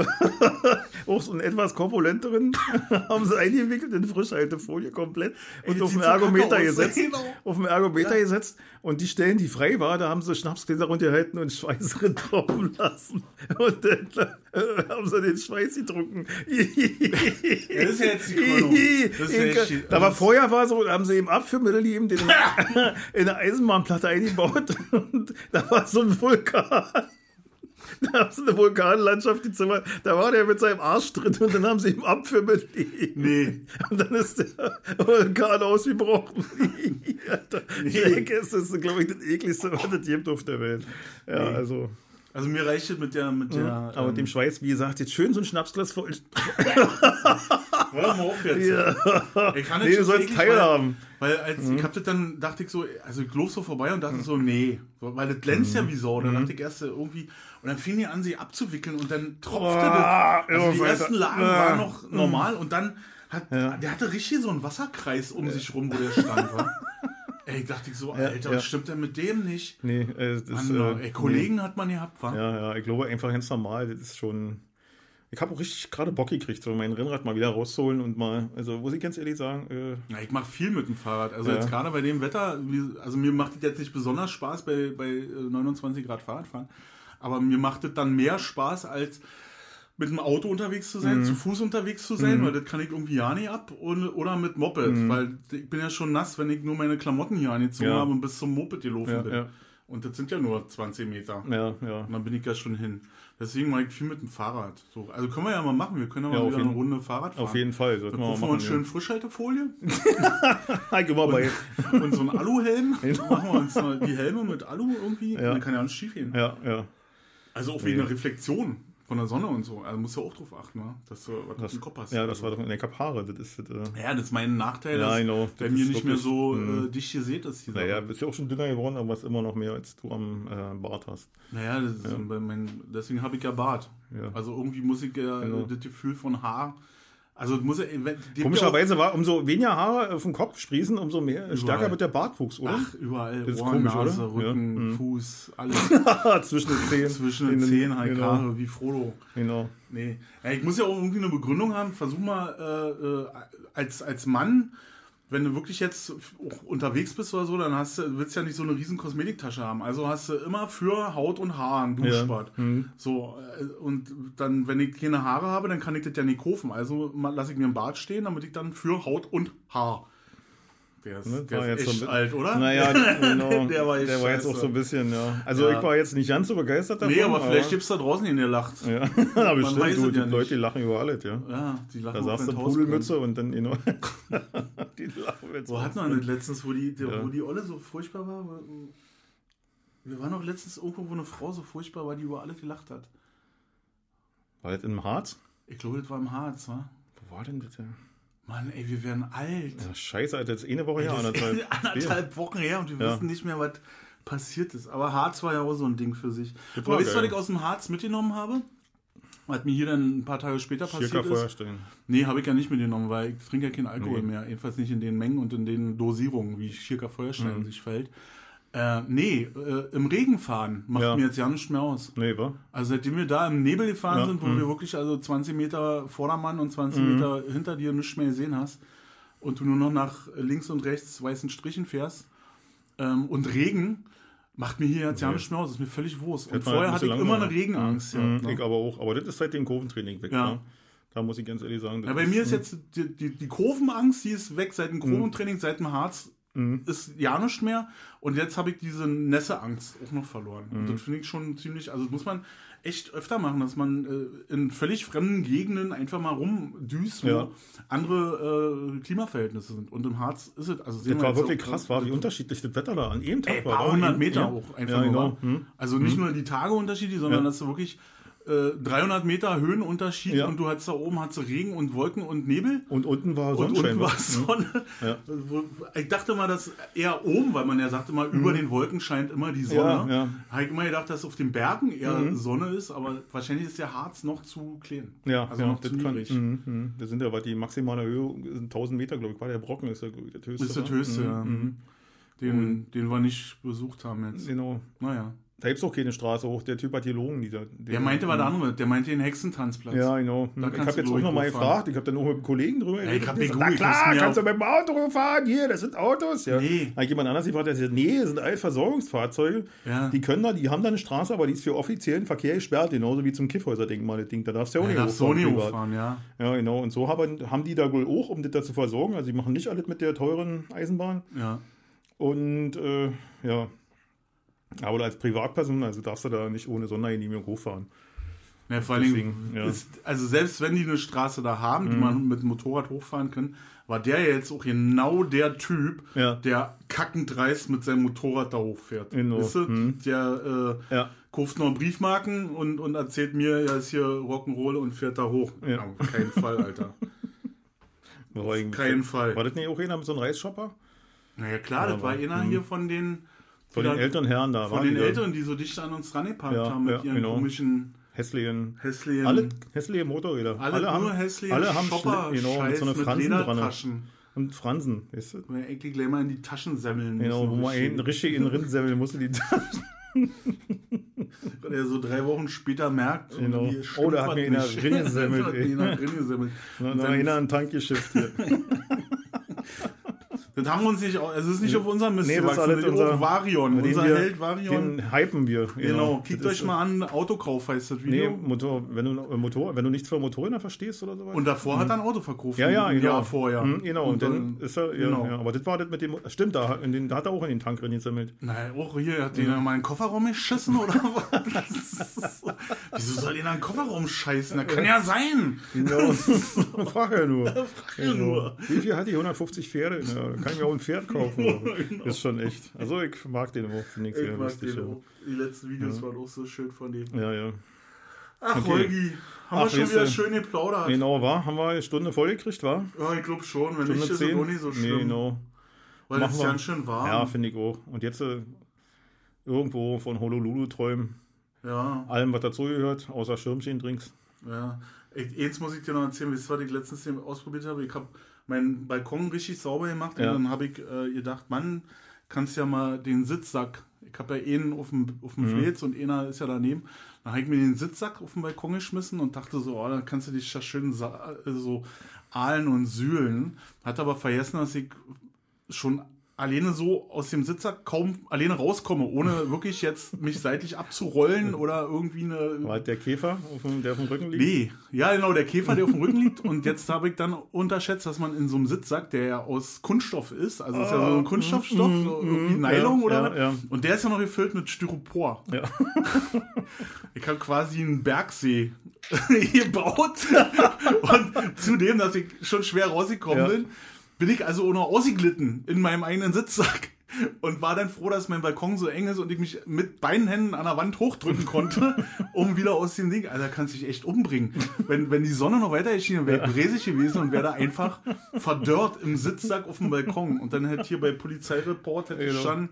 auch so einen etwas korpulenteren, haben sie eingewickelt in Frischhaltefolie komplett und das auf den Ergometer gesetzt. genau. Auf den Ergometer gesetzt und die Stellen, die frei war, da haben sie Schnapsgläser runtergehalten und Schweiß tropfen lassen. Und dann äh, haben sie den Schweiß getrunken. das ist jetzt die Krönung. Das ist ja da war vorher war so, da haben sie eben Abführmittel gegeben, den in eine Eisenbahnplatte eingebaut und da war so ein Vulkan. Da haben sie eine Vulkanlandschaft, die Zimmer, da war der mit seinem Arsch drin und dann haben sie ihm gegeben. Nee. Und dann ist der Vulkan ausgebrochen. Alter, Jackass ist, glaube ich, das ekligste, was es gibt auf der Welt. Ja, also. Also mir reicht es mit der, mit der. Aber mit ähm, dem Schweiß, wie gesagt, jetzt schön so ein Schnapsglas voll. Hör mal auf jetzt. Ja. Ich kann Nee, du sollst teilhaben. Weil, weil als ich hab das dann, dachte ich so, also ich lief so vorbei und dachte so, nee. Weil das glänzt ja wie Sau. Dann dachte ich erst irgendwie, und dann fing die an, sie abzuwickeln und dann tropfte Boah, das. Also die Alter. ersten Lagen Ah. waren noch normal und dann hat, der hatte richtig so einen Wasserkreis um sich rum, wo der stand war. Ey, dachte ich so, Alter, ja. was stimmt denn mit dem nicht? Nee, äh, das ist. Mann, Äh, ey, Kollegen hat man gehabt, wa? Ja, ja, ich glaube einfach ganz normal. Das ist schon. Ich habe auch richtig gerade Bock gekriegt, so mein Rennrad mal wieder rauszuholen und mal, also muss ich ganz ehrlich sagen, äh, Ja, ich mache viel mit dem Fahrrad. Also Ja. jetzt gerade bei dem Wetter, also mir macht es jetzt nicht besonders Spaß bei, bei äh, 29 Grad Fahrradfahren, aber mir macht es dann mehr Spaß als mit dem Auto unterwegs zu Mhm. sein, zu Fuß unterwegs zu sein, weil das kann ich irgendwie ja nicht ab und, oder mit Moped, Mhm. weil ich bin ja schon nass, wenn ich nur meine Klamotten hier angezogen Ja. habe und bis zum Moped gelaufen Ja, bin. ja. Und das sind ja nur 20 Meter. ja, ja. Und dann bin ich ja schon hin. Deswegen mache ich viel mit dem Fahrrad. So, also können wir ja mal machen. Wir können ja mal Ja, auf wieder jeden- eine Runde Fahrrad fahren. Auf jeden Fall, Dann mal kaufen wir uns schön Frischhaltefolie Ja. Ich immer bei, und so einen Aluhelm. machen wir uns noch die Helme mit Alu irgendwie. Ja. Dann kann ja alles schief gehen. ja, ja. Also auch wegen der Reflexion von der Sonne und so. Also musst du auch drauf achten, ne? dass du was Das, im Kopf hast. ja, das war doch in der Kapare. Das ist, das, äh, ja, das ist mein Nachteil, Ja, dass genau. bei mir nicht mehr so äh, dicht gesät ist. Naja, bist ja auch schon dünner geworden, aber hast immer noch mehr, als du am äh, Bart hast. Naja, bei mein, deswegen habe ich ja Bart. Ja. Also irgendwie muss ich ja Genau. das Gefühl von Haar. Also muss er, Komischerweise war, umso weniger Haare dem Kopf sprießen, umso mehr stärker wird der Bartwuchs, oder? ach, überall Das ist Ohren, komisch, Nase, oder? Rücken, Ja. Mhm. Fuß, alles Zwischen den Zehen. zwischen den Zehen, halt genau, Haare, wie Frodo. genau. Nee. Ja, ich muss ja auch irgendwie eine Begründung haben. Versuch mal äh, äh, als, als Mann, wenn du wirklich jetzt unterwegs bist oder so, dann hast du, willst du ja nicht so eine riesen Kosmetiktasche haben. Also hast du immer für Haut und Haar ein Duschbad. Mhm. So, äh, und dann, wenn ich keine Haare habe, dann kann ich das ja nicht kaufen. Also lasse ich mir ein Bad stehen, damit ich dann für Haut und Haar. Der ist, Ne, der war ist jetzt echt so ein- alt, oder? Naja, genau. Der war echt jetzt scheiße. auch so ein bisschen, ja. Also Ja. ich war jetzt nicht ganz so begeistert davon. Nee, aber vielleicht gibt es da draußen den, der lacht. Ja, aber bestimmt, weiß du, die ja. Leute die lachen über alles, ja. Ja, die lachen Da sagst du Pudelmütze und dann, genau. die lachen jetzt. Wo hatten wir das letztens, wo die, die, Ja. wo die Olle so furchtbar war? Wir waren doch letztens irgendwo, wo eine Frau so furchtbar war, die über alles gelacht hat. War das im Harz? Ich glaube, das war im Harz, wa? Wo war denn das? Ja, Mann, ey, wir werden alt. Ja, scheiße, Alter, ist eine Woche her, das ist anderthalb. anderthalb Wochen her und wir Ja. wissen nicht mehr, was passiert ist. Aber Harz war ja auch so ein Ding für sich. Das Aber weißt du, was ich aus dem Harz mitgenommen habe? Was mir hier dann ein paar Tage später passiert ist? Feuerstein. Nee, habe ich ja nicht mitgenommen, weil ich trinke ja keinen Alkohol Nee. mehr. Jedenfalls nicht in den Mengen und in den Dosierungen, wie Schirka Feuerstein Mhm. sich fällt. Äh, nee, äh, im Regen fahren macht Ja. mir jetzt ja nichts mehr aus. Nee, war? Also seitdem wir da im Nebel gefahren Ja, sind, wo mhm. wir wirklich also 20 Meter Vordermann und 20 Meter hinter dir nichts mehr gesehen hast und du nur noch nach links und rechts weißen Strichen fährst ähm, und Regen, macht mir hier jetzt ja Nee. nichts mehr aus. Das ist mir völlig Wurst. Und vorher hatte ich immer eine. Regenangst. Mhm, Ja, ne? Ich aber auch. Aber das ist seit dem Kurventraining weg. Ja. Ja. Da muss ich ganz ehrlich sagen. Ja, bei mir ist mhm. jetzt die, die, die Kurvenangst, die ist weg seit dem Kurventraining, seit dem Harz Mhm. ist ja nicht mehr. Und jetzt habe ich diese Nässeangst auch noch verloren. Mhm. Und das finde ich schon ziemlich, also das muss man echt öfter machen, dass man äh, in völlig fremden Gegenden einfach mal rumdüst, wo Ja. andere äh, Klimaverhältnisse sind. Und im Harz ist es, also Das war wirklich auch, krass, war wie unterschiedlich das Wetter da an jedem Tag Ey, war. paar wa? hundert Meter ja. hoch, einfach ja, genau. Hm. Also nicht nur die Tageunterschiede, sondern Ja. dass du wirklich äh, 300 Meter Höhenunterschied Ja. und du hattest da oben hattest Regen und Wolken und Nebel. Und unten war Und Sonnenschein. unten war wa? Sonne. Ja. Ich dachte mal, dass eher oben, weil man ja sagte mal, über den Wolken scheint immer die Sonne. Mhm. Ja, ja. Habe ich immer gedacht, dass auf den Bergen eher Mhm. Sonne ist, aber wahrscheinlich ist der Harz noch zu klein. Ja, also ja, noch das zu kann, mhm, mhm. Das sind ja, die maximale Höhe sind 1000 Meter, glaube ich, war der Brocken, ist der, der höchste. Das ist das höchste, Mhm, ja. mhm. Den, den wir nicht besucht haben jetzt. Genau. Naja. Da gibt es auch keine Straße hoch. Der Typ hat gelogen. Dieser, Der meinte was anderes. Der meinte den Hexentanzplatz. Ja, genau. Da Ich habe jetzt auch nochmal hochfahren. gefragt. Ich habe dann auch mit einem Kollegen drüber Ja, ich hab mir Na klar, kannst du mit dem Auto fahren. Hier, das sind Autos. Ja. Nee. Hat jemand anders gefragt, der sagt, nee, das sind alles Versorgungsfahrzeuge. Ja. Die können da, die haben da eine Straße, aber die ist für offiziellen Verkehr gesperrt, genauso wie zum Kiffhäuser-Ding das Ding. Da darfst du ja auch Ja, nicht Sony privat. hochfahren, ja. Ja, genau. Und so haben, haben die da wohl auch, um das da zu versorgen. Also die machen nicht alles mit der teuren Eisenbahn. Ja. Und äh, ja. Aber als Privatperson, also darfst du da nicht ohne Sondergenehmigung hochfahren. Ja, vor allen Dingen, ist, also selbst wenn die eine Straße da haben, Mhm. die man mit dem Motorrad hochfahren kann, war der jetzt auch genau der Typ, Ja. der kackend dreist mit seinem Motorrad da hochfährt. Genau. Weißt du? Mhm. Der äh, Ja. kauft noch Briefmarken und, und erzählt mir, er ist hier Rock'n'Roll und fährt da hoch. Ja. Auf keinen Fall, Alter. Eigentlich- keinen Fall. War das nicht auch einer mit so einem Reisshopper? Naja, klar, Ja, das war einer hier von den, Von den älteren Herren da. von den Eltern, die so dicht an uns rangeparkt Ja, haben mit ja, ihren genau. komischen Hässlichen. hässlichen... Alle hässliche Motorräder. alle, nur haben, hässliche alle haben Shopper, genau, mit so einer mit Fransen dran. Und Fransen, weißt du? Wo wir eigentlich gleich mal in die Taschen semmeln Genau, wo man einen richtig in den Rind semmeln musste, die Wenn er so drei Wochen später merkt, Genau. Oh, da hat mir einer mich. drin gesammelt, Da hat mir einer drin gesammelt. Na, na, einer ein Tankgeschäft hier. Das haben wir uns nicht, au- es ist nicht auf unserem Mist Nee, das ist alles unser- Varion, Den unser wir- Held Varion. Den hypen wir. Genau, kickt Das euch mal an, Autokauf heißt das Nee, Video. Motor, wenn du äh, Motor, wenn du nichts für Motorräder verstehst oder sowas. Und davor hat er ein Auto verkauft. ja, ja, genau. Jahr vorher. Hm, genau, und, dann, ist er, ja, genau. ja, aber das war das mit dem, stimmt, da, in den, da hat er auch in den Tank drin gesammelt. Nein, auch hier, hat den mal in den Kofferraum geschissen oder was? Wieso soll den in den Kofferraum scheißen? Das kann ja sein. Genau. Frag ja nur. ja nur. Wie viel hat die? 150 Pferde? Ja, kann ich mir auch ein Pferd kaufen. Ist schon echt. Also ich mag den auch, finde ich sehr Ich mag den auch. Die letzten Videos waren auch so schön von dem. Ja, ja. ja. Ach, Okay. Holgi, haben Ach, wir schon wieder du- schön geplaudert. Genau, war? Haben wir eine Stunde voll gekriegt, war? Ja, ich glaube schon. Wenn Stunde nicht, ist es 10? auch nicht so Nee, schlimm. genau. Weil es ist ganz schön warm. Ja, finde ich auch. Und jetzt äh, irgendwo von Honolulu träumen. ja. Allem, was dazugehört, außer Schirmchen-Drinks. Ja, ich, eins muss ich dir noch erzählen, wie es war, ich letztens ausprobiert habe. Ich habe meinen Balkon richtig sauber gemacht Ja. und dann habe ich äh, gedacht, Mann, kannst ja mal den Sitzsack. Ich habe ja einen auf dem, auf dem Mhm. Fletz und einer ist ja daneben. Dann habe ich mir den Sitzsack auf den Balkon geschmissen und dachte so, oh, dann kannst du dich da schön äh, so ahlen und sühlen. Hat aber vergessen, dass ich schon alleine so aus dem Sitzsack kaum alleine rauskomme, ohne wirklich jetzt mich seitlich abzurollen oder irgendwie eine War halt der Käfer, der auf dem Rücken liegt? Nee, ja genau, der Käfer, der auf dem Rücken liegt. Und jetzt habe ich dann unterschätzt, dass man in so einem Sitzsack, der ja aus Kunststoff ist, also ist ja so ein Kunststoffstoff, so irgendwie Nylon Ah, ja, oder ja, ja. Und der ist ja noch gefüllt mit Styropor. Ja. Ich habe quasi einen Bergsee gebaut. Und zudem, dass ich schon schwer rausgekommen Ja. bin, bin ich also auch noch ausgeglitten in meinem eigenen Sitzsack. Und war dann froh, dass mein Balkon so eng ist und ich mich mit beiden Händen an der Wand hochdrücken konnte, um wieder aus dem Ding. Alter, kannst dich echt umbringen. Wenn, wenn die Sonne noch weiter erschienen wäre, ich bräsig gewesen und wäre da einfach verdörrt im Sitzsack auf dem Balkon. Und dann hätte hier bei Polizeireport hätte Genau. gestanden,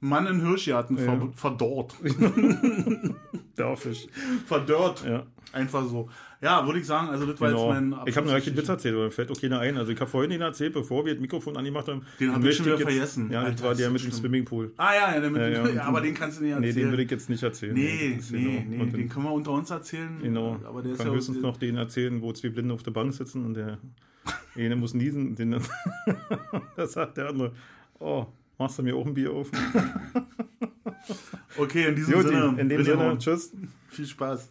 Mann in Hirschgarten ver Ja. verdorrt. Der Fisch. verdörrt. Ja. Einfach so. Ja, würde ich sagen, also das war Genau. jetzt mein Ich habe noch einen Witz erzählt, aber mir fällt auch keiner ein. Also ich habe vorhin den erzählt, bevor wir das Mikrofon angemacht haben. Den hab Und ich schon wieder jetzt- vergessen. Ja, das Alter, war ist der mit dem. Swimmingpool. Ah ja, ja, der mit, Ja, ja, ja. aber den kannst du nicht Nee, erzählen. den will ich jetzt nicht erzählen. Nee, Das nee, genau. nee, den dann- können wir unter uns erzählen. Genau. Aber der ist kann höchstens noch den erzählen, wo zwei Blinde auf der Bank sitzen und der eine muss niesen. Den dann das sagt der andere. Oh, machst du mir auch ein Bier auf? Okay, in diesem Gut, Sinne. in dem Sinne, tschüss. Viel Spaß.